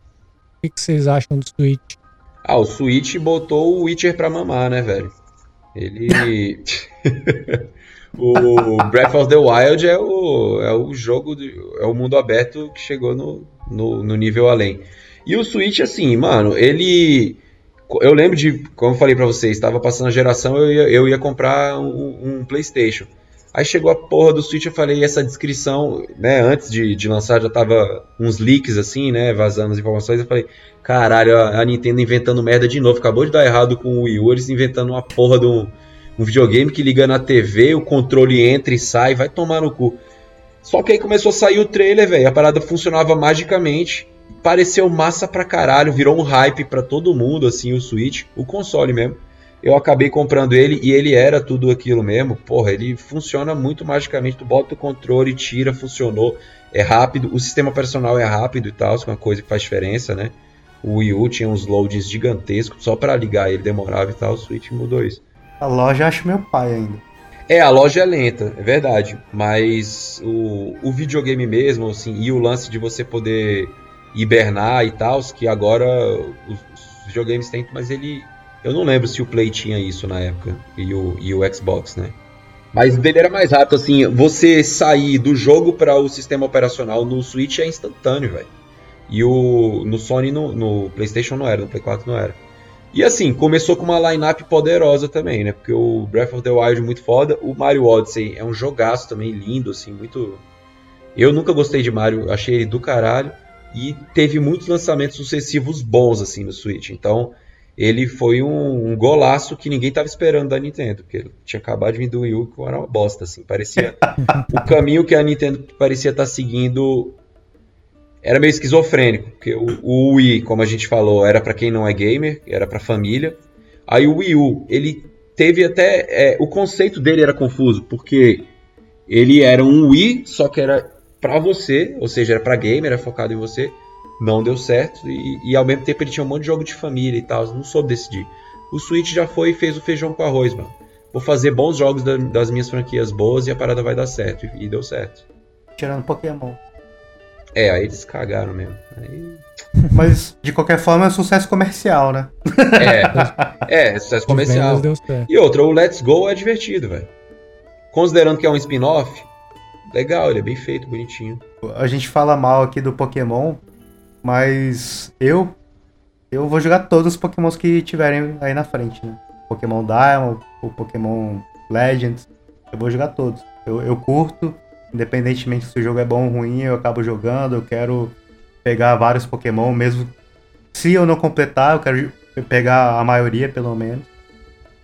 O que, vocês acham do Switch? Ah, o Switch botou o Witcher pra mamar, né, velho? Ele. o Breath of the Wild é o, é o jogo, do, é o mundo aberto que chegou no, no, no nível além. E o Switch, assim, mano, ele eu lembro de, como eu falei para vocês, estava passando a geração, eu ia, eu ia comprar um, um, PlayStation. Aí chegou a porra do Switch, eu falei, essa descrição, né, antes de, de lançar já tava uns leaks assim, né, vazando as informações, eu falei, caralho, a, Nintendo inventando merda de novo, acabou de dar errado com o Wii U, eles inventando uma porra de um, um videogame que liga na TV, o controle entra e sai, vai tomar no cu. Só que aí começou a sair o trailer, velho, a parada funcionava magicamente, pareceu massa pra caralho, virou um hype pra todo mundo, assim, o Switch, o console mesmo. Eu acabei comprando ele e ele era tudo aquilo mesmo. Porra, ele funciona muito magicamente. Tu bota o controle, tira, funcionou. É rápido, o sistema operacional é rápido e tal, isso é uma coisa que faz diferença, né? O Wii U tinha uns loadings gigantescos, só para ligar ele demorava e tal, o Switch mudou isso. A loja acho meu pai ainda. É, a loja é lenta, é verdade. Mas o, o videogame mesmo, assim, e o lance de você poder hibernar e tal, que agora os, os, videogames têm, mas ele. Eu não lembro se o Play tinha isso na época, e o, e o Xbox, né? Mas dele era mais rápido, assim, você sair do jogo para o sistema operacional no Switch é instantâneo, velho. E o no Sony, no, no, PlayStation não era, no Play 4 não era. E assim, começou com uma lineup poderosa também, né? Porque o Breath of the Wild é muito foda, o Mario Odyssey é um jogaço também lindo, assim, muito. Eu nunca gostei de Mario, achei ele do caralho e teve muitos lançamentos sucessivos bons assim no Switch. Então ele foi um, um golaço que ninguém estava esperando da Nintendo, porque ele tinha acabado de vir do Wii U que era uma bosta assim, parecia o caminho que a Nintendo parecia estar tá seguindo era meio esquizofrênico, porque o, o Wii, como a gente falou, era para quem não é gamer, era para família. Aí o Wii U, ele teve até é, o conceito dele era confuso, porque ele era um Wii, só que era para você, ou seja, era para gamer, era focado em você, não deu certo e, e, ao mesmo tempo ele tinha um monte de jogo de família e tal, não soube decidir. O Switch já foi e fez o feijão com arroz, mano. Vou fazer bons jogos da, das minhas franquias boas e a parada vai dar certo e, e deu certo. Tirando Pokémon. É, aí eles cagaram mesmo. Aí... Mas, de qualquer forma, é um sucesso comercial, né? É, é, sucesso comercial. E outra, o Let's Go é divertido, velho. Considerando que é um spin-off, legal, ele é bem feito, bonitinho. A gente fala mal aqui do Pokémon, mas eu eu vou jogar todos os Pokémons que tiverem aí na frente, né? Pokémon Diamond, o Pokémon Legends, eu vou jogar todos. Eu, eu curto, independentemente se o jogo é bom ou ruim, eu acabo jogando, eu quero pegar vários Pokémon, mesmo se eu não completar, eu quero pegar a maioria, pelo menos.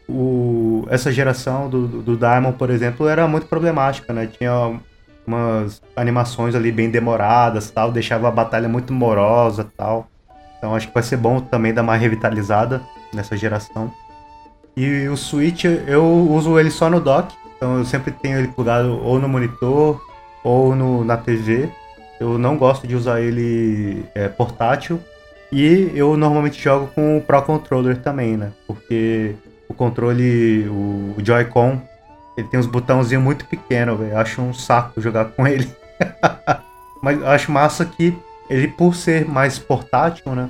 O, essa geração do, do, do Diamond, por exemplo, era muito problemática, né? Tinha umas animações ali bem demoradas, tal, deixava a batalha muito morosa, tal. Então acho que vai ser bom também dar uma revitalizada nessa geração. E o Switch eu uso ele só no dock, então eu sempre tenho ele plugado ou no monitor ou no, na TV. Eu não gosto de usar ele é, portátil. E eu normalmente jogo com o Pro Controller também, né? Porque o controle, o, Joy-Con, ele tem uns botãozinhos muito pequenos, velho. Acho um saco jogar com ele. Mas acho massa que ele, por ser mais portátil, né?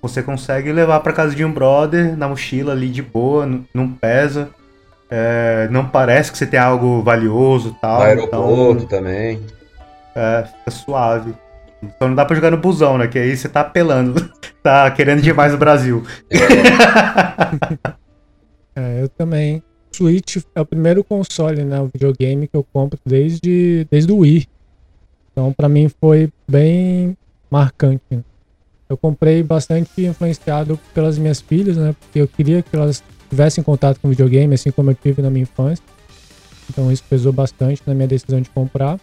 Você consegue levar para casa de um brother na mochila ali de boa, não pesa. É, não parece que você tem algo valioso tal. No aeroporto então, também. É, fica suave. Então não dá pra jogar no busão, né? Que aí você tá apelando. tá querendo demais o Brasil. é, eu também. Switch é o primeiro console, né? O videogame que eu compro desde, desde o Wii. Então para mim foi bem marcante. Eu comprei bastante influenciado pelas minhas filhas, né? Porque eu queria que elas tivessem contato com videogame, assim como eu tive na minha infância. Então isso pesou bastante na minha decisão de comprar.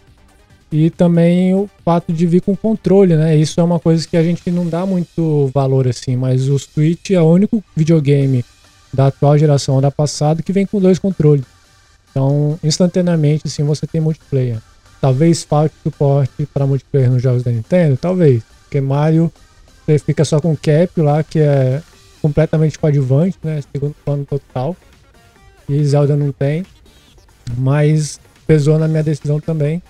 E também o fato de vir com controle, né? Isso é uma coisa que a gente não dá muito valor assim, mas o Switch é o único videogame da atual geração ou da passada que vem com dois controles. Então, instantaneamente, assim, você tem multiplayer. Talvez falte suporte para multiplayer nos jogos da Nintendo, talvez. Porque Mario, você fica só com cap lá, que é completamente coadjuvante, né? Segundo plano total. E Zelda não tem. Mas pesou na minha decisão também.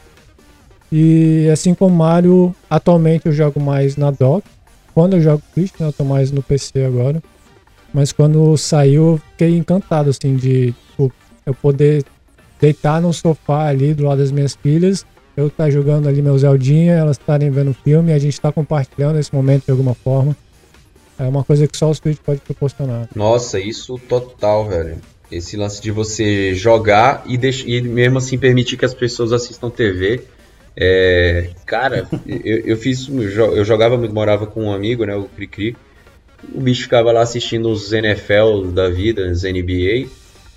E assim como Mario, atualmente eu jogo mais na dock. Quando eu jogo Switch, né, eu tô mais no PC agora. Mas quando saiu, fiquei encantado, assim, de tipo, eu poder deitar no sofá ali do lado das minhas filhas, eu estar tá jogando ali meu Zeldinha, elas estarem vendo filme, a gente tá compartilhando esse momento de alguma forma. É uma coisa que só o Switch pode proporcionar. Nossa, isso total, velho. Esse lance de você jogar e, deix... e mesmo assim permitir que as pessoas assistam TV é, cara, eu, eu, fiz. Eu jogava muito, morava com um amigo, né? O Cricri. O bicho ficava lá assistindo os NFL da vida, os NBA.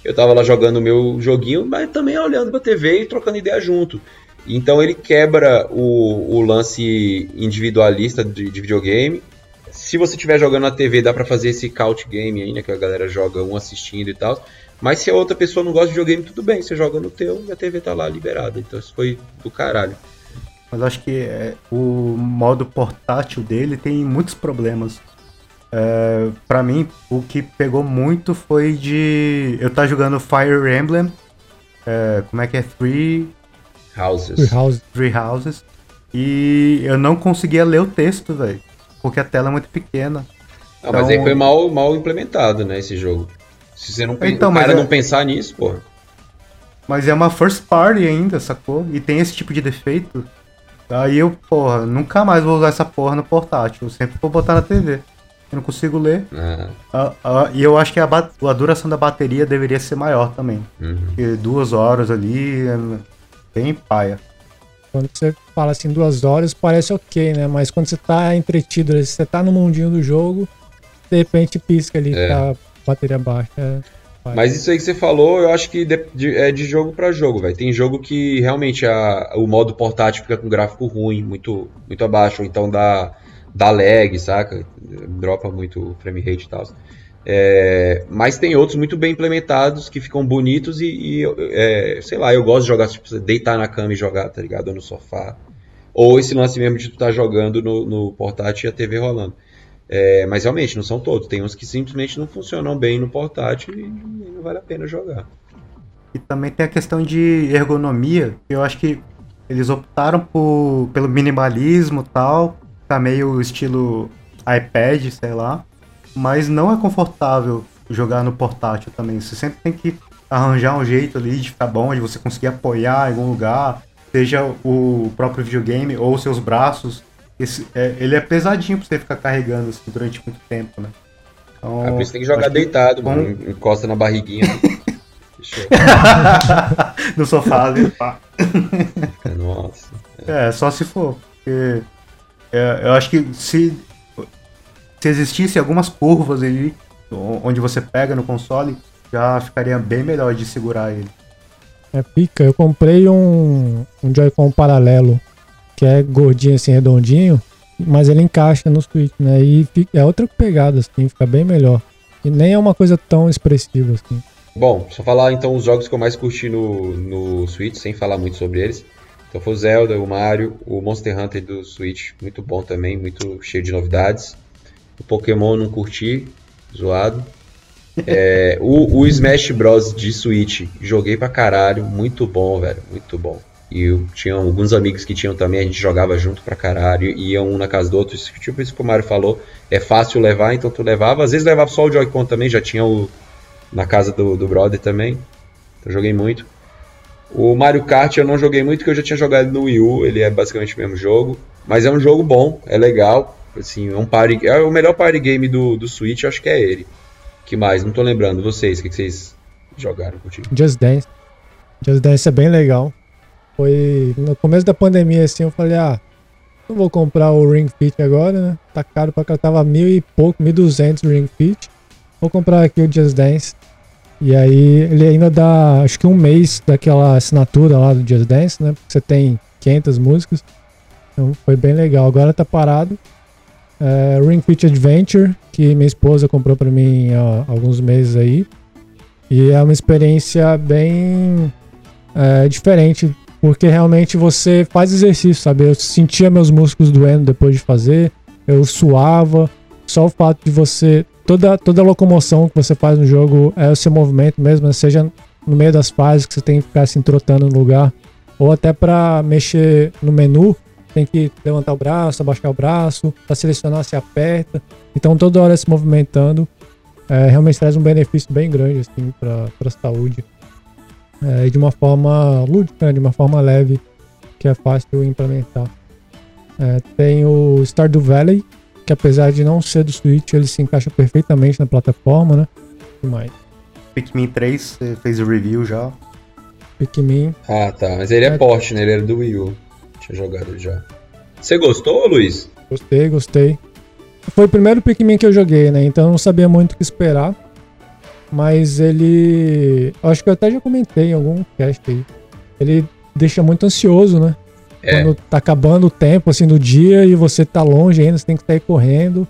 Eu tava lá jogando o meu joguinho, mas também olhando pra TV e trocando ideia junto. Então ele quebra o, o lance individualista de, de videogame. Se você estiver jogando na TV, dá para fazer esse couch game aí, né? Que a galera joga um assistindo e tal. Mas se a outra pessoa não gosta de videogame, tudo bem, você joga no teu e a TV tá lá liberada. Então isso foi do caralho. Mas acho que é, o modo portátil dele tem muitos problemas. É, para mim, o que pegou muito foi de eu estar tá jogando Fire Emblem. É, como é que é? Three Houses. Three Houses. Three Houses. E eu não conseguia ler o texto, velho. Porque a tela é muito pequena. Ah, então... mas aí foi mal, mal implementado, né, esse jogo. Se você não então, o cara é... não pensar nisso, porra. Mas é uma first party ainda, sacou? E tem esse tipo de defeito. Aí eu, porra, nunca mais vou usar essa porra no portátil. Eu sempre vou botar na TV. Eu não consigo ler. Ah, ah, e eu acho que a, a, duração da bateria deveria ser maior também. Uhum. duas horas ali é bem paia. Quando você fala assim duas horas, parece ok, né? Mas quando você tá entretido, você tá no mundinho do jogo, de repente pisca ali, é. tá bateria baixa. É, Mas isso aí que você falou, eu acho que de, de, é de jogo para jogo, velho. Tem jogo que realmente a, o modo portátil fica com gráfico ruim, muito, muito abaixo, ou então dá, dá lag, saca? Dropa muito frame rate e tal. É, mas tem outros muito bem implementados que ficam bonitos e, e é, sei lá, eu gosto de jogar, tipo, deitar na cama e jogar, tá ligado? Ou no sofá. Ou esse lance mesmo de tu estar tá jogando no, no portátil e a TV rolando. É, mas realmente, não são todos. Tem uns que simplesmente não funcionam bem no portátil e não vale a pena jogar. E também tem a questão de ergonomia. Eu acho que eles optaram por, pelo minimalismo tal. Tá meio estilo iPad, sei lá. Mas não é confortável jogar no portátil também. Você sempre tem que arranjar um jeito ali de ficar bom, de você conseguir apoiar em algum lugar, seja o próprio videogame ou seus braços. Esse, é, ele é pesadinho pra você ficar carregando assim, durante muito tempo, né? Então, ah, por isso tem que jogar deitado, mano, encosta na barriguinha. no sofá, pá. Nossa. É. só se for. Porque eu acho que se, se existisse algumas curvas ali onde você pega no console, já ficaria bem melhor de segurar ele. É pica, eu comprei um, um Joy-Con paralelo, que é gordinho assim, redondinho, mas ele encaixa no Switch, né? E fica, é outra pegada, assim, fica bem melhor. E nem é uma coisa tão expressiva, assim. Bom, só falar então os jogos que eu mais curti no, no Switch, sem falar muito sobre eles. Então foi o Zelda, o Mario, o Monster Hunter do Switch, muito bom também, muito cheio de novidades. O Pokémon não curti, zoado. É, o, o, Smash Bros de Switch, joguei pra caralho, muito bom, velho, muito bom. E eu tinha alguns amigos que tinham também, a gente jogava junto pra caralho, ia um na casa do outro, tipo isso que o Mario falou, é fácil levar, então tu levava, às vezes levava só o Joy-Con também, já tinha o na casa do, do brother também, então joguei muito. O Mario Kart eu não joguei muito, porque eu já tinha jogado no Wii U, ele é basicamente o mesmo jogo, mas é um jogo bom, é legal, assim, é um party, é o melhor party game do, do Switch, acho que é ele. Que mais? Não tô lembrando, vocês, o que, que vocês jogaram contigo? Just Dance. Just Dance é bem legal. Foi no começo da pandemia, assim, eu falei, ah, não vou comprar o Ring Fit agora, né? Tá caro pra cá, tava mil e pouco, mil duzentos Ring Fit. Vou comprar aqui o Just Dance. E aí ele ainda dá, acho que um mês daquela assinatura lá do Just Dance, né? Porque você tem 500 músicas. Então foi bem legal. Agora tá parado. É, Ring Fit Adventure, que minha esposa comprou para mim há alguns meses aí. E é uma experiência bem é, diferente porque realmente você faz exercício, sabe? Eu sentia meus músculos doendo depois de fazer, eu suava. Só o fato de você. Toda, toda locomoção que você faz no jogo é o seu movimento mesmo, seja no meio das fases que você tem que ficar se entrotando no lugar, ou até para mexer no menu, tem que levantar o braço, abaixar o braço, para selecionar se aperta. Então toda hora se movimentando é, realmente traz um benefício bem grande assim, para a saúde é, de uma forma lúdica, de uma forma leve, que é fácil implementar. É, tem o Stardew Valley, que apesar de não ser do Switch, ele se encaixa perfeitamente na plataforma, né? E mais. Pikmin 3, você fez o review já? Pikmin. Ah, tá. Mas ele é, é porte, né? Ele era do Wii U. Tinha jogado já. Você gostou, Luiz? Gostei, gostei. Foi o primeiro Pikmin que eu joguei, né? Então eu não sabia muito o que esperar. Mas ele. Acho que eu até já comentei em algum cast aí. Ele deixa muito ansioso, né? É. Quando tá acabando o tempo, assim, do dia e você tá longe ainda, você tem que sair correndo.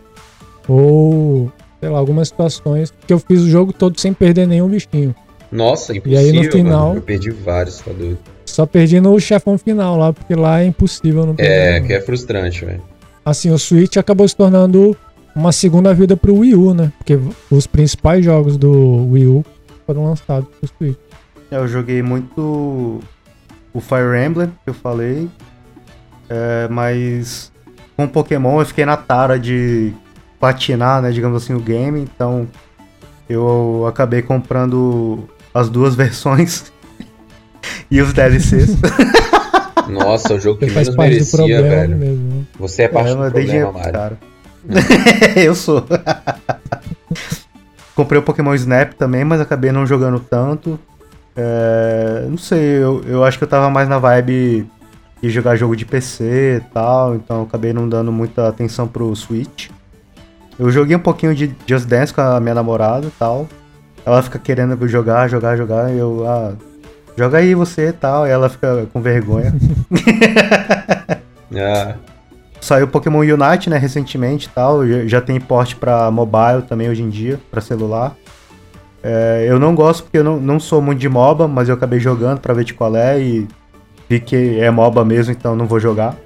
Ou, sei lá, algumas situações que eu fiz o jogo todo sem perder nenhum bichinho. Nossa, impossível, E aí no final... Mano. Eu perdi vários, tá doido. Só perdi no chefão final lá, porque lá é impossível não perder. É, que é frustrante, velho. Assim, o Switch acabou se tornando uma segunda vida pro Wii U, né? Porque os principais jogos do Wii U foram lançados pro Switch. É, eu joguei muito o Fire Emblem, que eu falei. É, mas com Pokémon eu fiquei na tara de platinar, né, digamos assim, o game. Então eu acabei comprando as duas versões e os DLCs. Nossa, o jogo que menos merecia, velho. Mesmo. Né? Você é parte é, do problema. Cara. eu sou. Comprei o Pokémon Snap também, mas acabei não jogando tanto. É, não sei, eu, eu acho que eu tava mais na vibe de jogar jogo de PC e tal, então acabei não dando muita atenção pro Switch. Eu joguei um pouquinho de Just Dance com a minha namorada e tal. Ela fica querendo jogar, jogar, jogar, e eu, ah, joga aí você e tal, e ela fica com vergonha. ah. Saiu Pokémon Unite, né, recentemente e tal. Já tem porte para mobile também hoje em dia, para celular. É, eu não gosto porque eu não, não sou muito de MOBA, mas eu acabei jogando para ver de qual é e vi que é MOBA mesmo, então não vou jogar.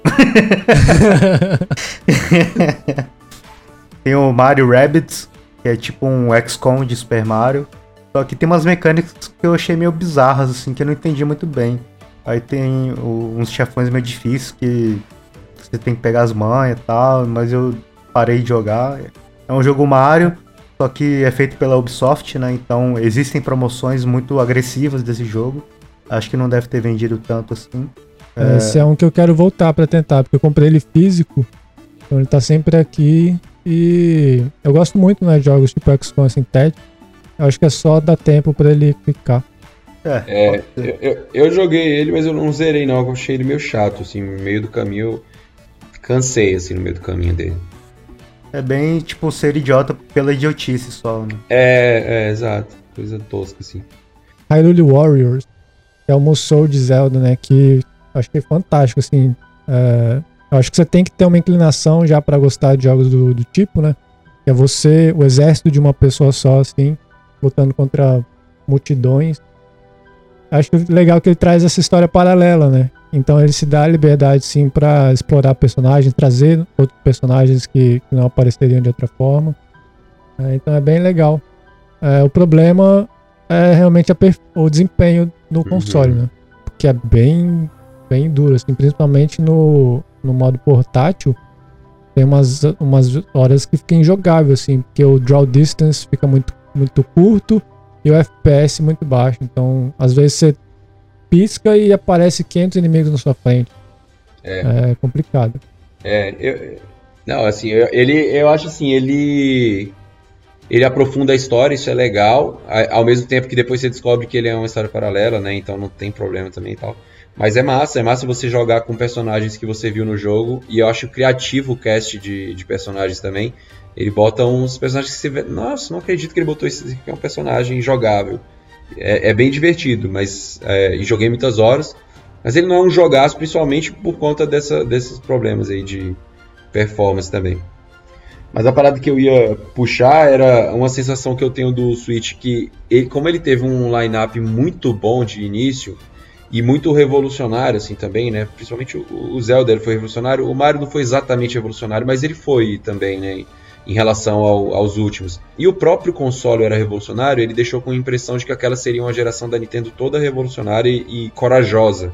tem o Mario Rabbids, que é tipo um XCOM de Super Mario. Só que tem umas mecânicas que eu achei meio bizarras, assim, que eu não entendi muito bem. Aí tem o, uns chefões meio difíceis que você tem que pegar as manhas e tal, mas eu parei de jogar. É um jogo Mario, só que é feito pela Ubisoft, né? Então existem promoções muito agressivas desse jogo. Acho que não deve ter vendido tanto assim. É... Esse é um que eu quero voltar para tentar, porque eu comprei ele físico, então ele tá sempre aqui. E eu gosto muito né, de jogos tipo XCOM Synthetic. Eu acho que é só dar tempo para ele clicar. É, é eu, eu, eu, joguei ele, mas eu não zerei não, eu achei ele meio chato, assim, no meio do caminho eu cansei, assim, no meio do caminho dele. É bem, tipo, ser idiota pela idiotice só, né? É, é, exato. Coisa tosca, assim. Hyrule Warriors, que é o Musou de Zelda, né, que acho que é fantástico, assim. É, eu acho que você tem que ter uma inclinação já para gostar de jogos do, do tipo, né? Que é você, o exército de uma pessoa só, assim, lutando contra multidões. Acho legal que ele traz essa história paralela, né? Então ele se dá a liberdade, sim, para explorar personagens, trazer outros personagens que, que não apareceriam de outra forma. É, então é bem legal. É, o problema é realmente o desempenho no console, né? Porque é bem, bem duro, assim, principalmente no, no modo portátil. Tem umas, umas horas que fica injogável, assim, porque o draw distance fica muito, muito curto e o FPS muito baixo. Então, às vezes você pisca e aparece 500 inimigos na sua frente. É, é complicado. É, eu, não, assim, eu, ele, eu acho assim, ele ele aprofunda a história, isso é legal, ao mesmo tempo que depois você descobre que ele é uma história paralela, né? Então não tem problema também e tal. Mas é massa, é massa você jogar com personagens que você viu no jogo. E eu acho criativo o cast de, de personagens também. Ele bota uns personagens que você vê. Nossa, não acredito que ele botou esse aqui, é um personagem jogável. É, é bem divertido, mas. É, e joguei muitas horas. Mas ele não é um jogaço, principalmente por conta dessa, desses problemas aí de performance também. Mas a parada que eu ia puxar era uma sensação que eu tenho do Switch que ele, como ele teve um line-up muito bom de início e muito revolucionário assim também, né? Principalmente o, o Zelda foi revolucionário, o Mario não foi exatamente revolucionário, mas ele foi também, né? Em relação ao, aos últimos. E o próprio console era revolucionário, ele deixou com a impressão de que aquela seria uma geração da Nintendo toda revolucionária e, e corajosa.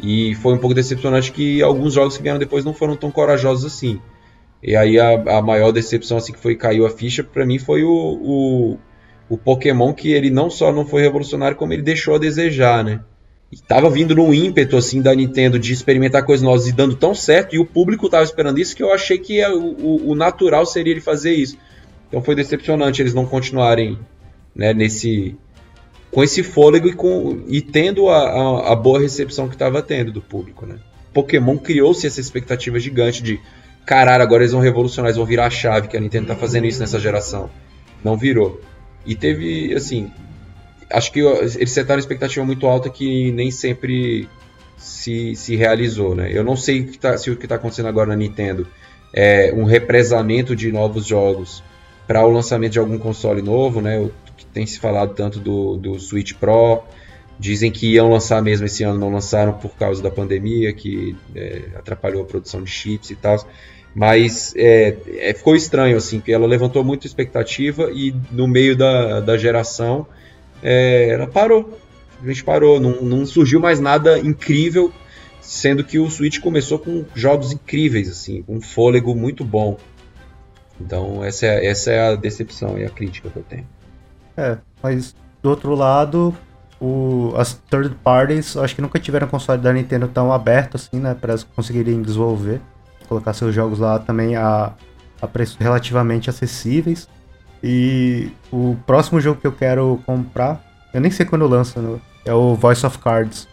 E foi um pouco decepcionante que alguns jogos que vieram depois não foram tão corajosos assim. E aí a, a maior decepção assim que foi caiu a ficha para mim foi o, o, o Pokémon que ele não só não foi revolucionário como ele deixou a desejar, né? E tava vindo num ímpeto assim da Nintendo de experimentar coisas novas e dando tão certo, e o público tava esperando isso que eu achei que o, o, natural seria ele fazer isso. Então foi decepcionante eles não continuarem né, nesse com esse fôlego e, com, e tendo a, a, a boa recepção que estava tendo do público. Né? Pokémon criou-se essa expectativa gigante de caralho, agora eles vão revolucionar, eles vão virar a chave que a Nintendo tá fazendo isso nessa geração. Não virou. E teve, assim, acho que eles setaram expectativa muito alta que nem sempre se, se realizou, né? Eu não sei que tá, se o que está acontecendo agora na Nintendo é um represamento de novos jogos para o lançamento de algum console novo, né? O que tem se falado tanto do, do Switch Pro, dizem que iam lançar mesmo esse ano, não lançaram por causa da pandemia, que é, atrapalhou a produção de chips e tal. Mas é, é, ficou estranho, assim, que ela levantou muita expectativa e no meio da, da geração é, ela parou. A gente parou, não, não surgiu mais nada incrível, sendo que o Switch começou com jogos incríveis, assim, um fôlego muito bom. Então essa é, essa é a decepção e a crítica que eu tenho. É, mas do outro lado, o, as third parties acho que nunca tiveram console da Nintendo tão aberto assim, né, para conseguirem desenvolver, colocar seus jogos lá também a, a preços relativamente acessíveis. E o próximo jogo que eu quero comprar, eu nem sei quando lança, né? é o Voice of Cards.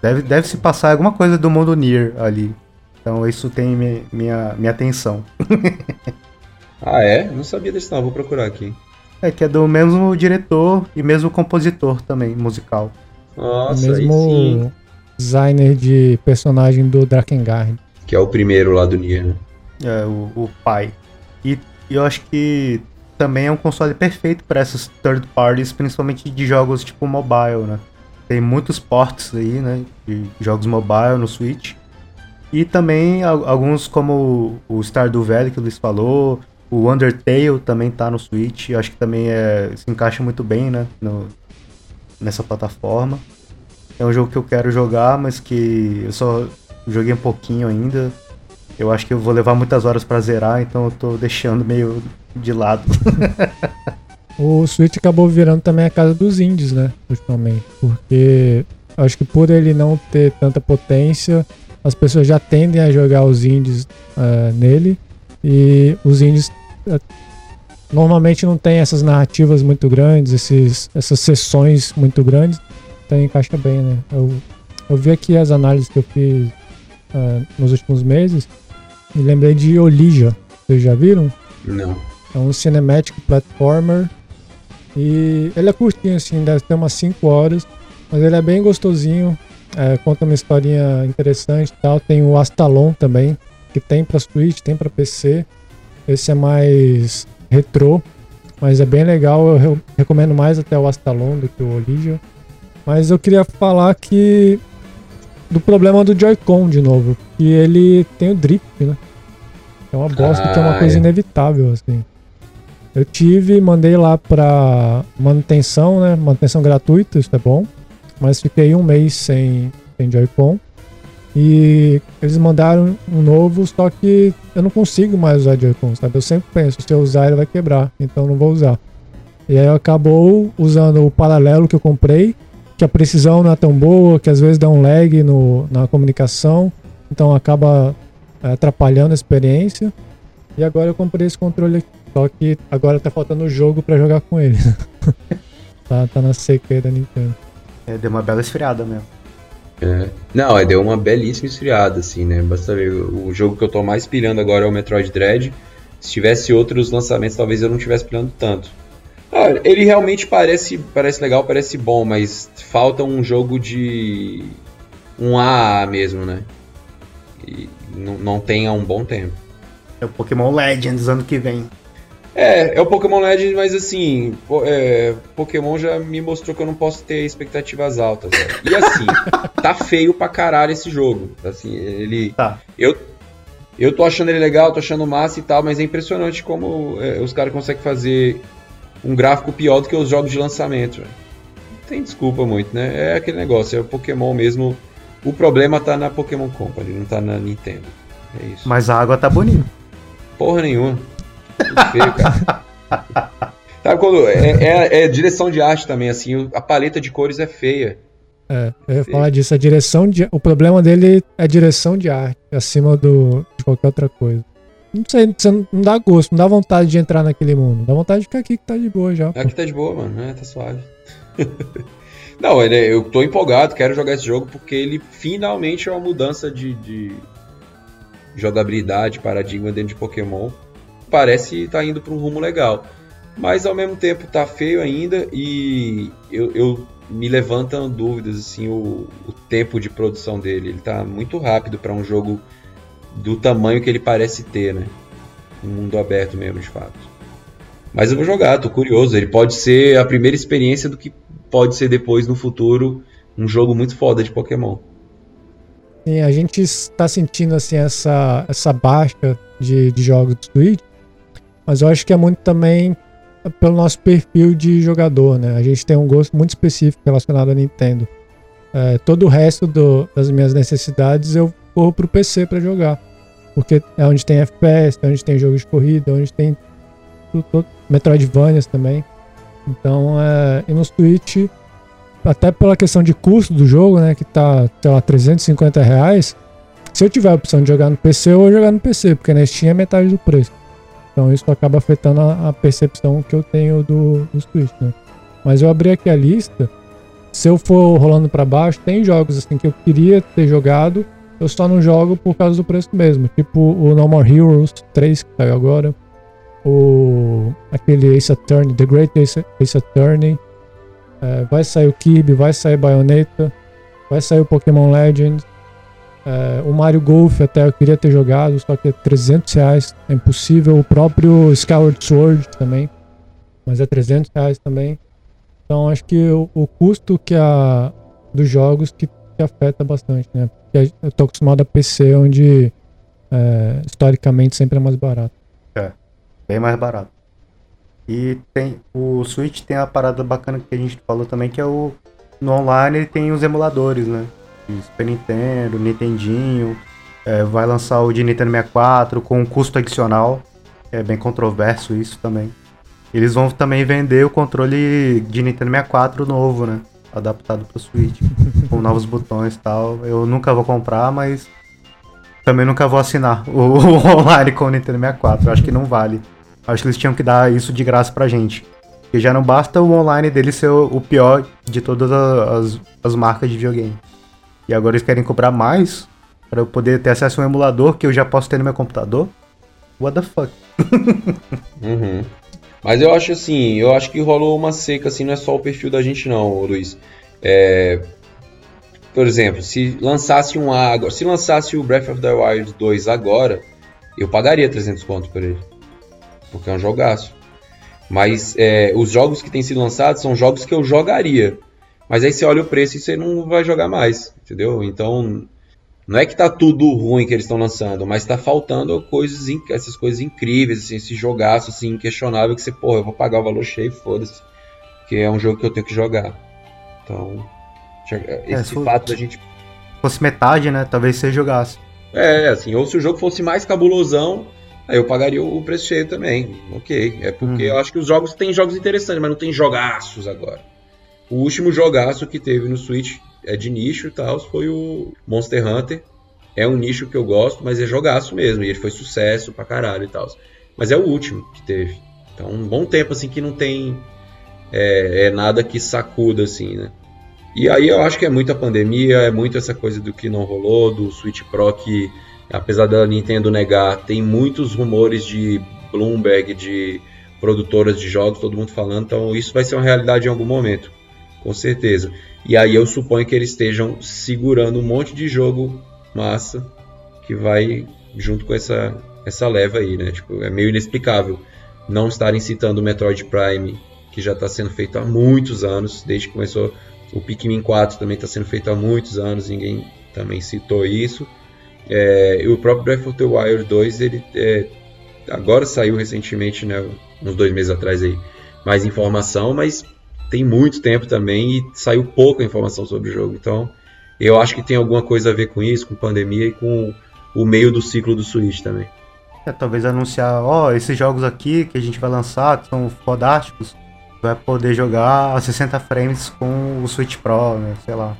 Deve, deve se passar alguma coisa do mundo Nier ali. Então isso tem minha, minha, minha atenção. ah, é? Não sabia desse não, vou procurar aqui. É, que é do mesmo diretor e mesmo compositor também, musical. Nossa, mesmo designer de personagem do Drakengard. Que é o primeiro lá do Nier, né? É, o, o pai. E, e eu acho que também é um console perfeito para essas third parties, principalmente de jogos tipo mobile, né? Tem muitos ports aí, né? De jogos mobile no Switch. E também alguns como o Stardew Valley que o Luiz falou, o Undertale também tá no Switch, acho que também é, se encaixa muito bem, né? No, nessa plataforma. É um jogo que eu quero jogar, mas que eu só joguei um pouquinho ainda. Eu acho que eu vou levar muitas horas para zerar, então eu tô deixando meio de lado. o Switch acabou virando também a casa dos indies, né? Ultimamente. Porque acho que por ele não ter tanta potência, as pessoas já tendem a jogar os indies uh, nele. E os indies uh, normalmente não tem essas narrativas muito grandes, esses, essas sessões muito grandes. Então encaixa bem, né? Eu, eu vi aqui as análises que eu fiz uh, nos últimos meses e lembrei de Olija. Vocês já viram? Não. É um cinematic platformer. E ele é curtinho, assim, deve ter umas 5 horas. Mas ele é bem gostosinho. É, conta uma historinha interessante e tal. Tem o Astalon também, que tem pra Switch, tem pra PC. Esse é mais retrô, mas é bem legal. Eu re recomendo mais até o Astalon do que o Olija. Mas eu queria falar que do problema do Joy-Con de novo, que ele tem o drift, né? É uma bosta ah, que é uma coisa é. inevitável, assim. Eu tive, mandei lá pra manutenção, né? Manutenção gratuita, isso é bom. Mas fiquei um mês sem, sem Joy-Con. E eles mandaram um novo, só que eu não consigo mais usar Joy-Con, sabe? Eu sempre penso, se eu usar ele vai quebrar, então não vou usar. E aí acabou usando o paralelo que eu comprei, que a precisão não é tão boa, que às vezes dá um lag no, na comunicação, então acaba atrapalhando a experiência. E agora eu comprei esse controle aqui, só que agora tá faltando o jogo para jogar com ele. tá, tá na seca aí da Nintendo. É, deu uma bela esfriada mesmo. É. Não, é, deu uma belíssima esfriada, assim, né? Basta ver, o jogo que eu tô mais pilhando agora é o Metroid Dread. Se tivesse outros lançamentos, talvez eu não tivesse pilhando tanto. Ah, ele realmente parece, parece legal, parece bom, mas falta um jogo de um AA mesmo, né? E não, tem há um bom tempo. É o Pokémon Legends ano que vem. É, é o Pokémon Legends, mas assim, é, Pokémon já me mostrou que eu não posso ter expectativas altas. Velho. E assim, tá feio pra caralho esse jogo. Assim, ele. Tá. Eu, eu tô achando ele legal, tô achando massa e tal, mas é impressionante como é, os caras conseguem fazer um gráfico pior do que os jogos de lançamento. Véio. Não tem desculpa muito, né? É aquele negócio, é o Pokémon mesmo. O problema tá na Pokémon Company, não tá na Nintendo. É isso. Mas a água tá bonita. Porra nenhuma. Muito feio, cara. Sabe quando. É, é, é, direção de arte também, assim, a paleta de cores é feia. É, eu ia falar disso, a direção de. O problema dele é a direção de arte, acima do, de qualquer outra coisa. Não sei, você não, dá gosto, não dá vontade de entrar naquele mundo. Dá vontade de ficar aqui que tá de boa já. Aqui tá de boa, mano, né? Tá suave. não, eu tô empolgado, quero jogar esse jogo porque ele finalmente é uma mudança de, de jogabilidade, paradigma dentro de Pokémon. Parece estar tá indo para um rumo legal. Mas ao mesmo tempo tá feio ainda e eu, eu me levantam dúvidas assim o, o tempo de produção dele. Ele tá muito rápido para um jogo do tamanho que ele parece ter, né? Um mundo aberto mesmo, de fato. Mas eu vou jogar, tô curioso. Ele pode ser a primeira experiência do que pode ser depois no futuro um jogo muito foda de Pokémon. Sim, a gente está sentindo assim essa, essa baixa de, de jogos do Switch, mas eu acho que é muito também pelo nosso perfil de jogador, né? A gente tem um gosto muito específico relacionado à Nintendo. É, todo o resto do, das minhas necessidades eu corro pro PC para jogar. Porque é onde tem FPS, é onde tem jogos de corrida, é onde tem tudo, Metroidvanias também. Então, é, e no Switch, até pela questão de custo do jogo, né, que tá, sei lá, 350 reais, se eu tiver a opção de jogar no PC, eu vou jogar no PC, porque na Steam é metade do preço. Então isso acaba afetando a, a percepção que eu tenho do, do Switch, né? Mas eu abri aqui a lista, se eu for rolando para baixo, tem jogos assim que eu queria ter jogado, eu só não jogo por causa do preço mesmo. Tipo o No More Heroes 3 que saiu agora. O. aquele Ace Attorney, The Great Ace, Ace Attorney. É, vai sair o Kirby, vai sair Bayonetta. Vai sair o Pokémon Legends. É, o Mario Golf até eu queria ter jogado, só que é 300 reais, é impossível. O próprio Skyward Sword também, mas é 300 reais também. Então acho que o, o custo que a dos jogos que, que afeta bastante, né? Porque eu tô acostumado a PC, onde é, historicamente sempre é mais barato. Bem mais barato. E tem o Switch tem a parada bacana que a gente falou também, que é o no online ele tem os emuladores, né? Super Nintendo, Nintendinho. É, vai lançar o de Nintendo 64 com um custo adicional. É bem controverso isso também. Eles vão também vender o controle de Nintendo 64 novo, né? Adaptado pro Switch. com novos botões e tal. Eu nunca vou comprar, mas também nunca vou assinar o, o online com o Nintendo 64. Eu acho que não vale. Acho que eles tinham que dar isso de graça pra gente. Porque já não basta o online dele ser o, pior de todas as, as marcas de videogame. E agora eles querem cobrar mais para eu poder ter acesso a um emulador que eu já posso ter no meu computador? What the fuck? uhum. Mas eu acho assim, eu acho que rolou uma seca, assim, não é só o perfil da gente não, Luiz. É... Por exemplo, se lançasse um agora, se lançasse o Breath of the Wild 2 agora, eu pagaria 300 conto por ele. Porque é um jogaço. Mas é, os jogos que têm sido lançados são jogos que eu jogaria. Mas aí você olha o preço e você não vai jogar mais, entendeu? Então, não é que tá tudo ruim que eles estão lançando, mas tá faltando coisas, essas coisas incríveis, assim, esse jogaço assim, inquestionável que você, porra, eu vou pagar o valor cheio, foda-se. Que é um jogo que eu tenho que jogar. Então, é, esse é, fato da gente. Fosse metade, né? Talvez você jogasse. É, assim, ou se o jogo fosse mais cabulosão, aí eu pagaria o preço cheio também. Ok. É porque uhum. eu acho que os jogos tem jogos interessantes, mas não tem jogaços agora. O último jogaço que teve no Switch é de nicho e tal, foi o Monster Hunter. É um nicho que eu gosto, mas é jogaço mesmo. E ele foi sucesso pra caralho e tal. Mas é o último que teve. Então, um bom tempo assim que não tem é, é nada que sacuda assim, né? E aí eu acho que é muita pandemia, é muito essa coisa do que não rolou, do Switch Pro que, apesar da Nintendo negar, tem muitos rumores de Bloomberg, de produtoras de jogos, todo mundo falando, então isso vai ser uma realidade em algum momento, com certeza. E aí eu suponho que eles estejam segurando um monte de jogo massa que vai junto com essa, essa leva aí, né? Tipo, é meio inexplicável não estarem citando o Metroid Prime, que já está sendo feito há muitos anos, desde que começou o Pikmin 4 também está sendo feito há muitos anos, ninguém também citou isso. É, e o próprio Breath of the Wild 2, ele é, agora saiu recentemente, né, uns dois meses atrás aí, mais informação, mas tem muito tempo também e saiu pouca informação sobre o jogo. Então, eu acho que tem alguma coisa a ver com isso, com pandemia e com o meio do ciclo do Switch também. É, talvez anunciar, ó, oh, esses jogos aqui que a gente vai lançar, que são fodásticos, vai poder jogar a 60 frames com o Switch Pro, né? Sei lá.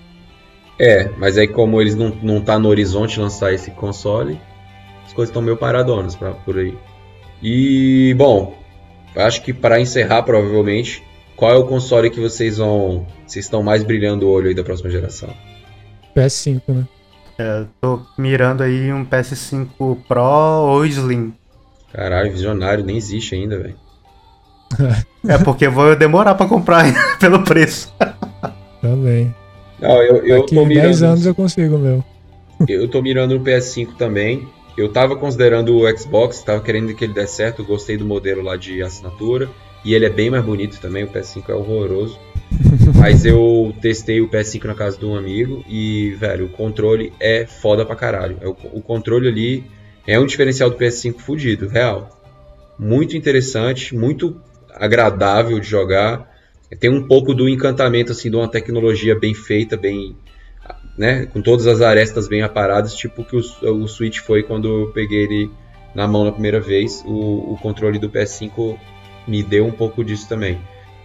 É, mas aí como eles não, não tá no horizonte lançar esse console, as coisas estão meio paradonas pra, por aí. E, bom, acho que para encerrar, provavelmente, qual é o console que vocês vão. Vocês estão mais brilhando o olho aí da próxima geração? PS5, né? É, tô mirando aí um PS5 Pro ou Slim. Caralho, visionário, nem existe ainda, velho. é porque vou demorar para comprar pelo preço. Também. Não, eu, eu Daqui tô mirando. 10 anos eu consigo, meu. eu tô mirando no PS5 também. Eu tava considerando o Xbox, tava querendo que ele desse certo, gostei do modelo lá de assinatura. E ele é bem mais bonito também, o PS5 é horroroso. Mas eu testei o PS5 na casa de um amigo e, velho, o controle é foda pra caralho. É o, o controle ali é um diferencial do PS5 fudido, real. Muito interessante, muito agradável de jogar. Tem um pouco do encantamento assim de uma tecnologia bem feita, bem, né, com todas as arestas bem aparadas, tipo que o, o Switch foi quando eu peguei ele na mão na primeira vez. O, o controle do PS5 me deu um pouco disso também.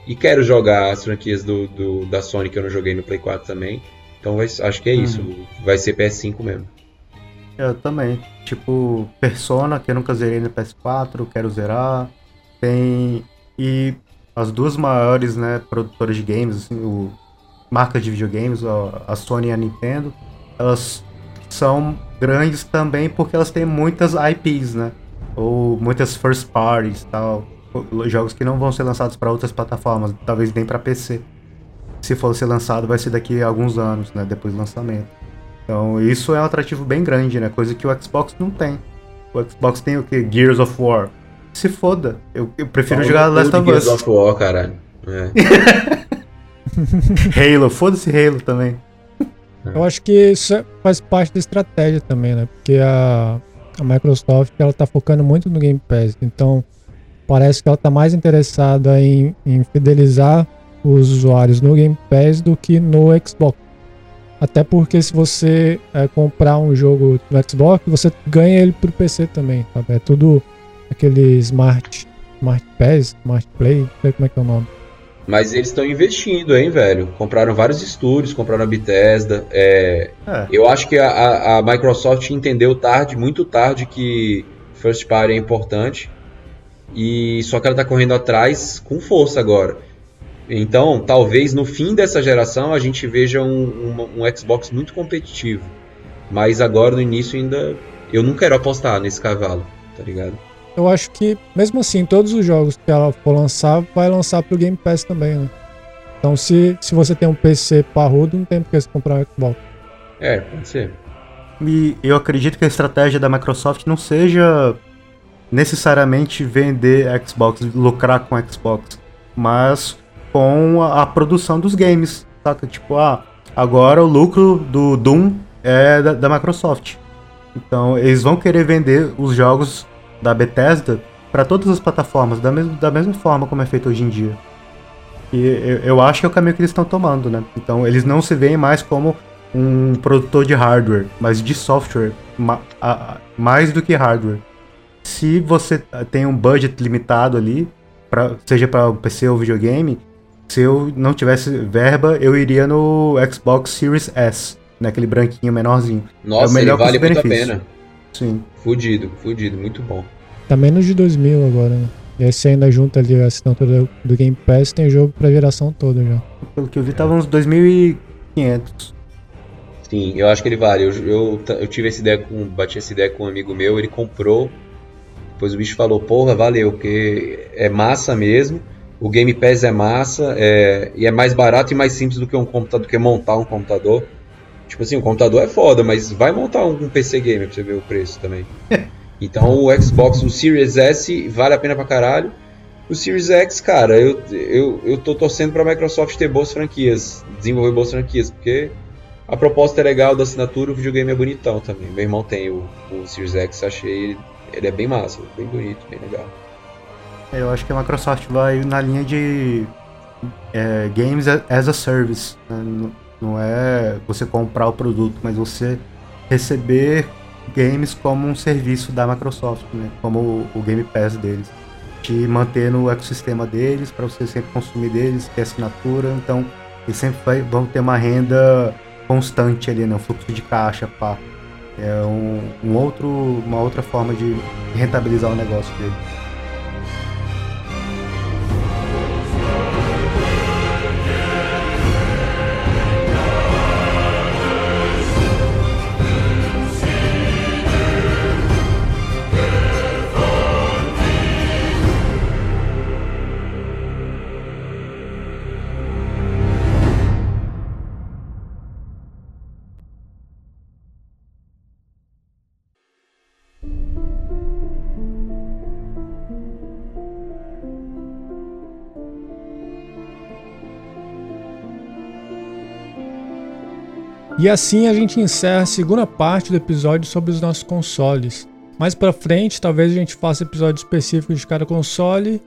E quero jogar as franquias do, do, da Sony que eu não joguei no Play 4 também. Então vai, acho que é isso. Hum. Vai ser PS5 mesmo. Eu também. Tipo, Persona, que eu nunca zerei no PS4, quero zerar. Tem e as duas maiores, né, produtoras de games, assim, o, marcas de videogames, a Sony e a Nintendo, elas são grandes também porque elas têm muitas IPs, né? Ou muitas first parties, tal, jogos que não vão ser lançados para outras plataformas, talvez nem para PC. Se for ser lançado, vai ser daqui a alguns anos, né, depois do lançamento. Então, isso é um atrativo bem grande, né? Coisa que o Xbox não tem. O Xbox tem o que? Gears of War se foda. Eu, eu prefiro jogar Last of Us. of War, caralho. É. Halo, foda-se Halo também. Eu acho que isso faz parte da estratégia também, né? Porque a, a Microsoft ela tá focando muito no Game Pass. Então, parece que ela tá mais interessada em, em fidelizar os usuários no Game Pass do que no Xbox. Até porque se você é, comprar um jogo no Xbox, você ganha ele pro PC também, sabe? É tudo aquele Smart, Smart Pass, Smart Play, não sei como é que é o nome. Mas eles estão investindo, hein, velho? Compraram vários estúdios, compraram a Bethesda. É, é. Eu acho que a, a, Microsoft entendeu tarde, muito tarde, que First Party é importante. E só que ela tá correndo atrás com força agora. Então, talvez no fim dessa geração a gente veja um, um, um Xbox muito competitivo. Mas agora no início ainda. Eu não quero apostar nesse cavalo, tá ligado? Eu acho que, mesmo assim, todos os jogos que ela for lançar, vai lançar pro Game Pass também, né? Então, se, se você tem um PC parrudo, não tem por que você comprar um Xbox. É, pode ser. E eu acredito que a estratégia da Microsoft não seja necessariamente vender Xbox, lucrar com Xbox, mas com a, a produção dos games, saca? Tipo, ah, agora o lucro do Doom é da, da Microsoft. Então, eles vão querer vender os jogos da Bethesda para todas as plataformas, da, mes da mesma forma como é feito hoje em dia. E eu, eu acho que é o caminho que eles estão tomando, né? Então, eles não se veem mais como um produtor de hardware, mas de software, ma a, mais do que hardware. Se você tem um budget limitado ali, pra, seja para PC ou videogame, se eu não tivesse verba, eu iria no Xbox Series S, naquele branquinho menorzinho. Nossa, é o melhor ele vale muito a pena. Sim. Fudido, fudido, muito bom. Tá menos de 2 mil agora, né? E aí você ainda junta ali a assinatura do Game Pass, tem jogo pra geração toda já. Pelo que eu vi, tava uns 2.500. Sim, eu acho que ele vale. Eu, eu, eu, tive essa ideia com. Bati essa ideia com um amigo meu, ele comprou. Depois o bicho falou, porra, valeu, porque é massa mesmo. O Game Pass é massa, é, e é mais barato e mais simples do que um computador, do que montar um computador. Tipo assim, o computador é foda, mas vai montar um, PC Gamer pra você ver o preço também. então o Xbox, o Series S vale a pena pra caralho. O Series X, cara, eu, eu, eu tô torcendo pra Microsoft ter boas franquias, desenvolver boas franquias, porque a proposta é legal da assinatura, o videogame é bonitão também. Meu irmão tem o, o Series X, achei ele é bem massa, bem bonito, bem legal. Eu acho que a Microsoft vai na linha de é, Games as a Service. Né? Não é você comprar o produto, mas você receber games como um serviço da Microsoft, né? como o, Game Pass deles. Te manter no ecossistema deles, para você sempre consumir deles, ter assinatura. Então, eles sempre vai, vão ter uma renda constante ali, né? um fluxo de caixa, pá. É um, um outro, uma outra forma de rentabilizar o negócio dele. E assim a gente encerra a segunda parte do episódio sobre os nossos consoles. Mais para frente, talvez a gente faça episódio específico de cada console,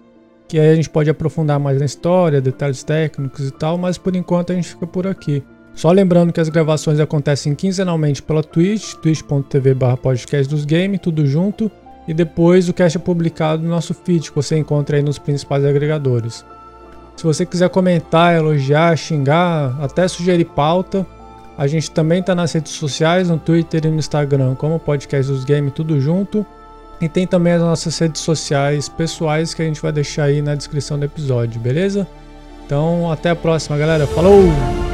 que aí a gente pode aprofundar mais na história, detalhes técnicos e tal, mas por enquanto a gente fica por aqui. Só lembrando que as gravações acontecem quinzenalmente pela Twitch, twitch.tv podcast dos games, tudo junto, e depois o cast é publicado no nosso feed, que você encontra aí nos principais agregadores. Se você quiser comentar, elogiar, xingar, até sugerir pauta, a gente também está nas redes sociais, no Twitter e no Instagram, como Podcast dos Games, tudo junto. E tem também as nossas redes sociais pessoais que a gente vai deixar aí na descrição do episódio, beleza? Então, até a próxima, galera. Falou!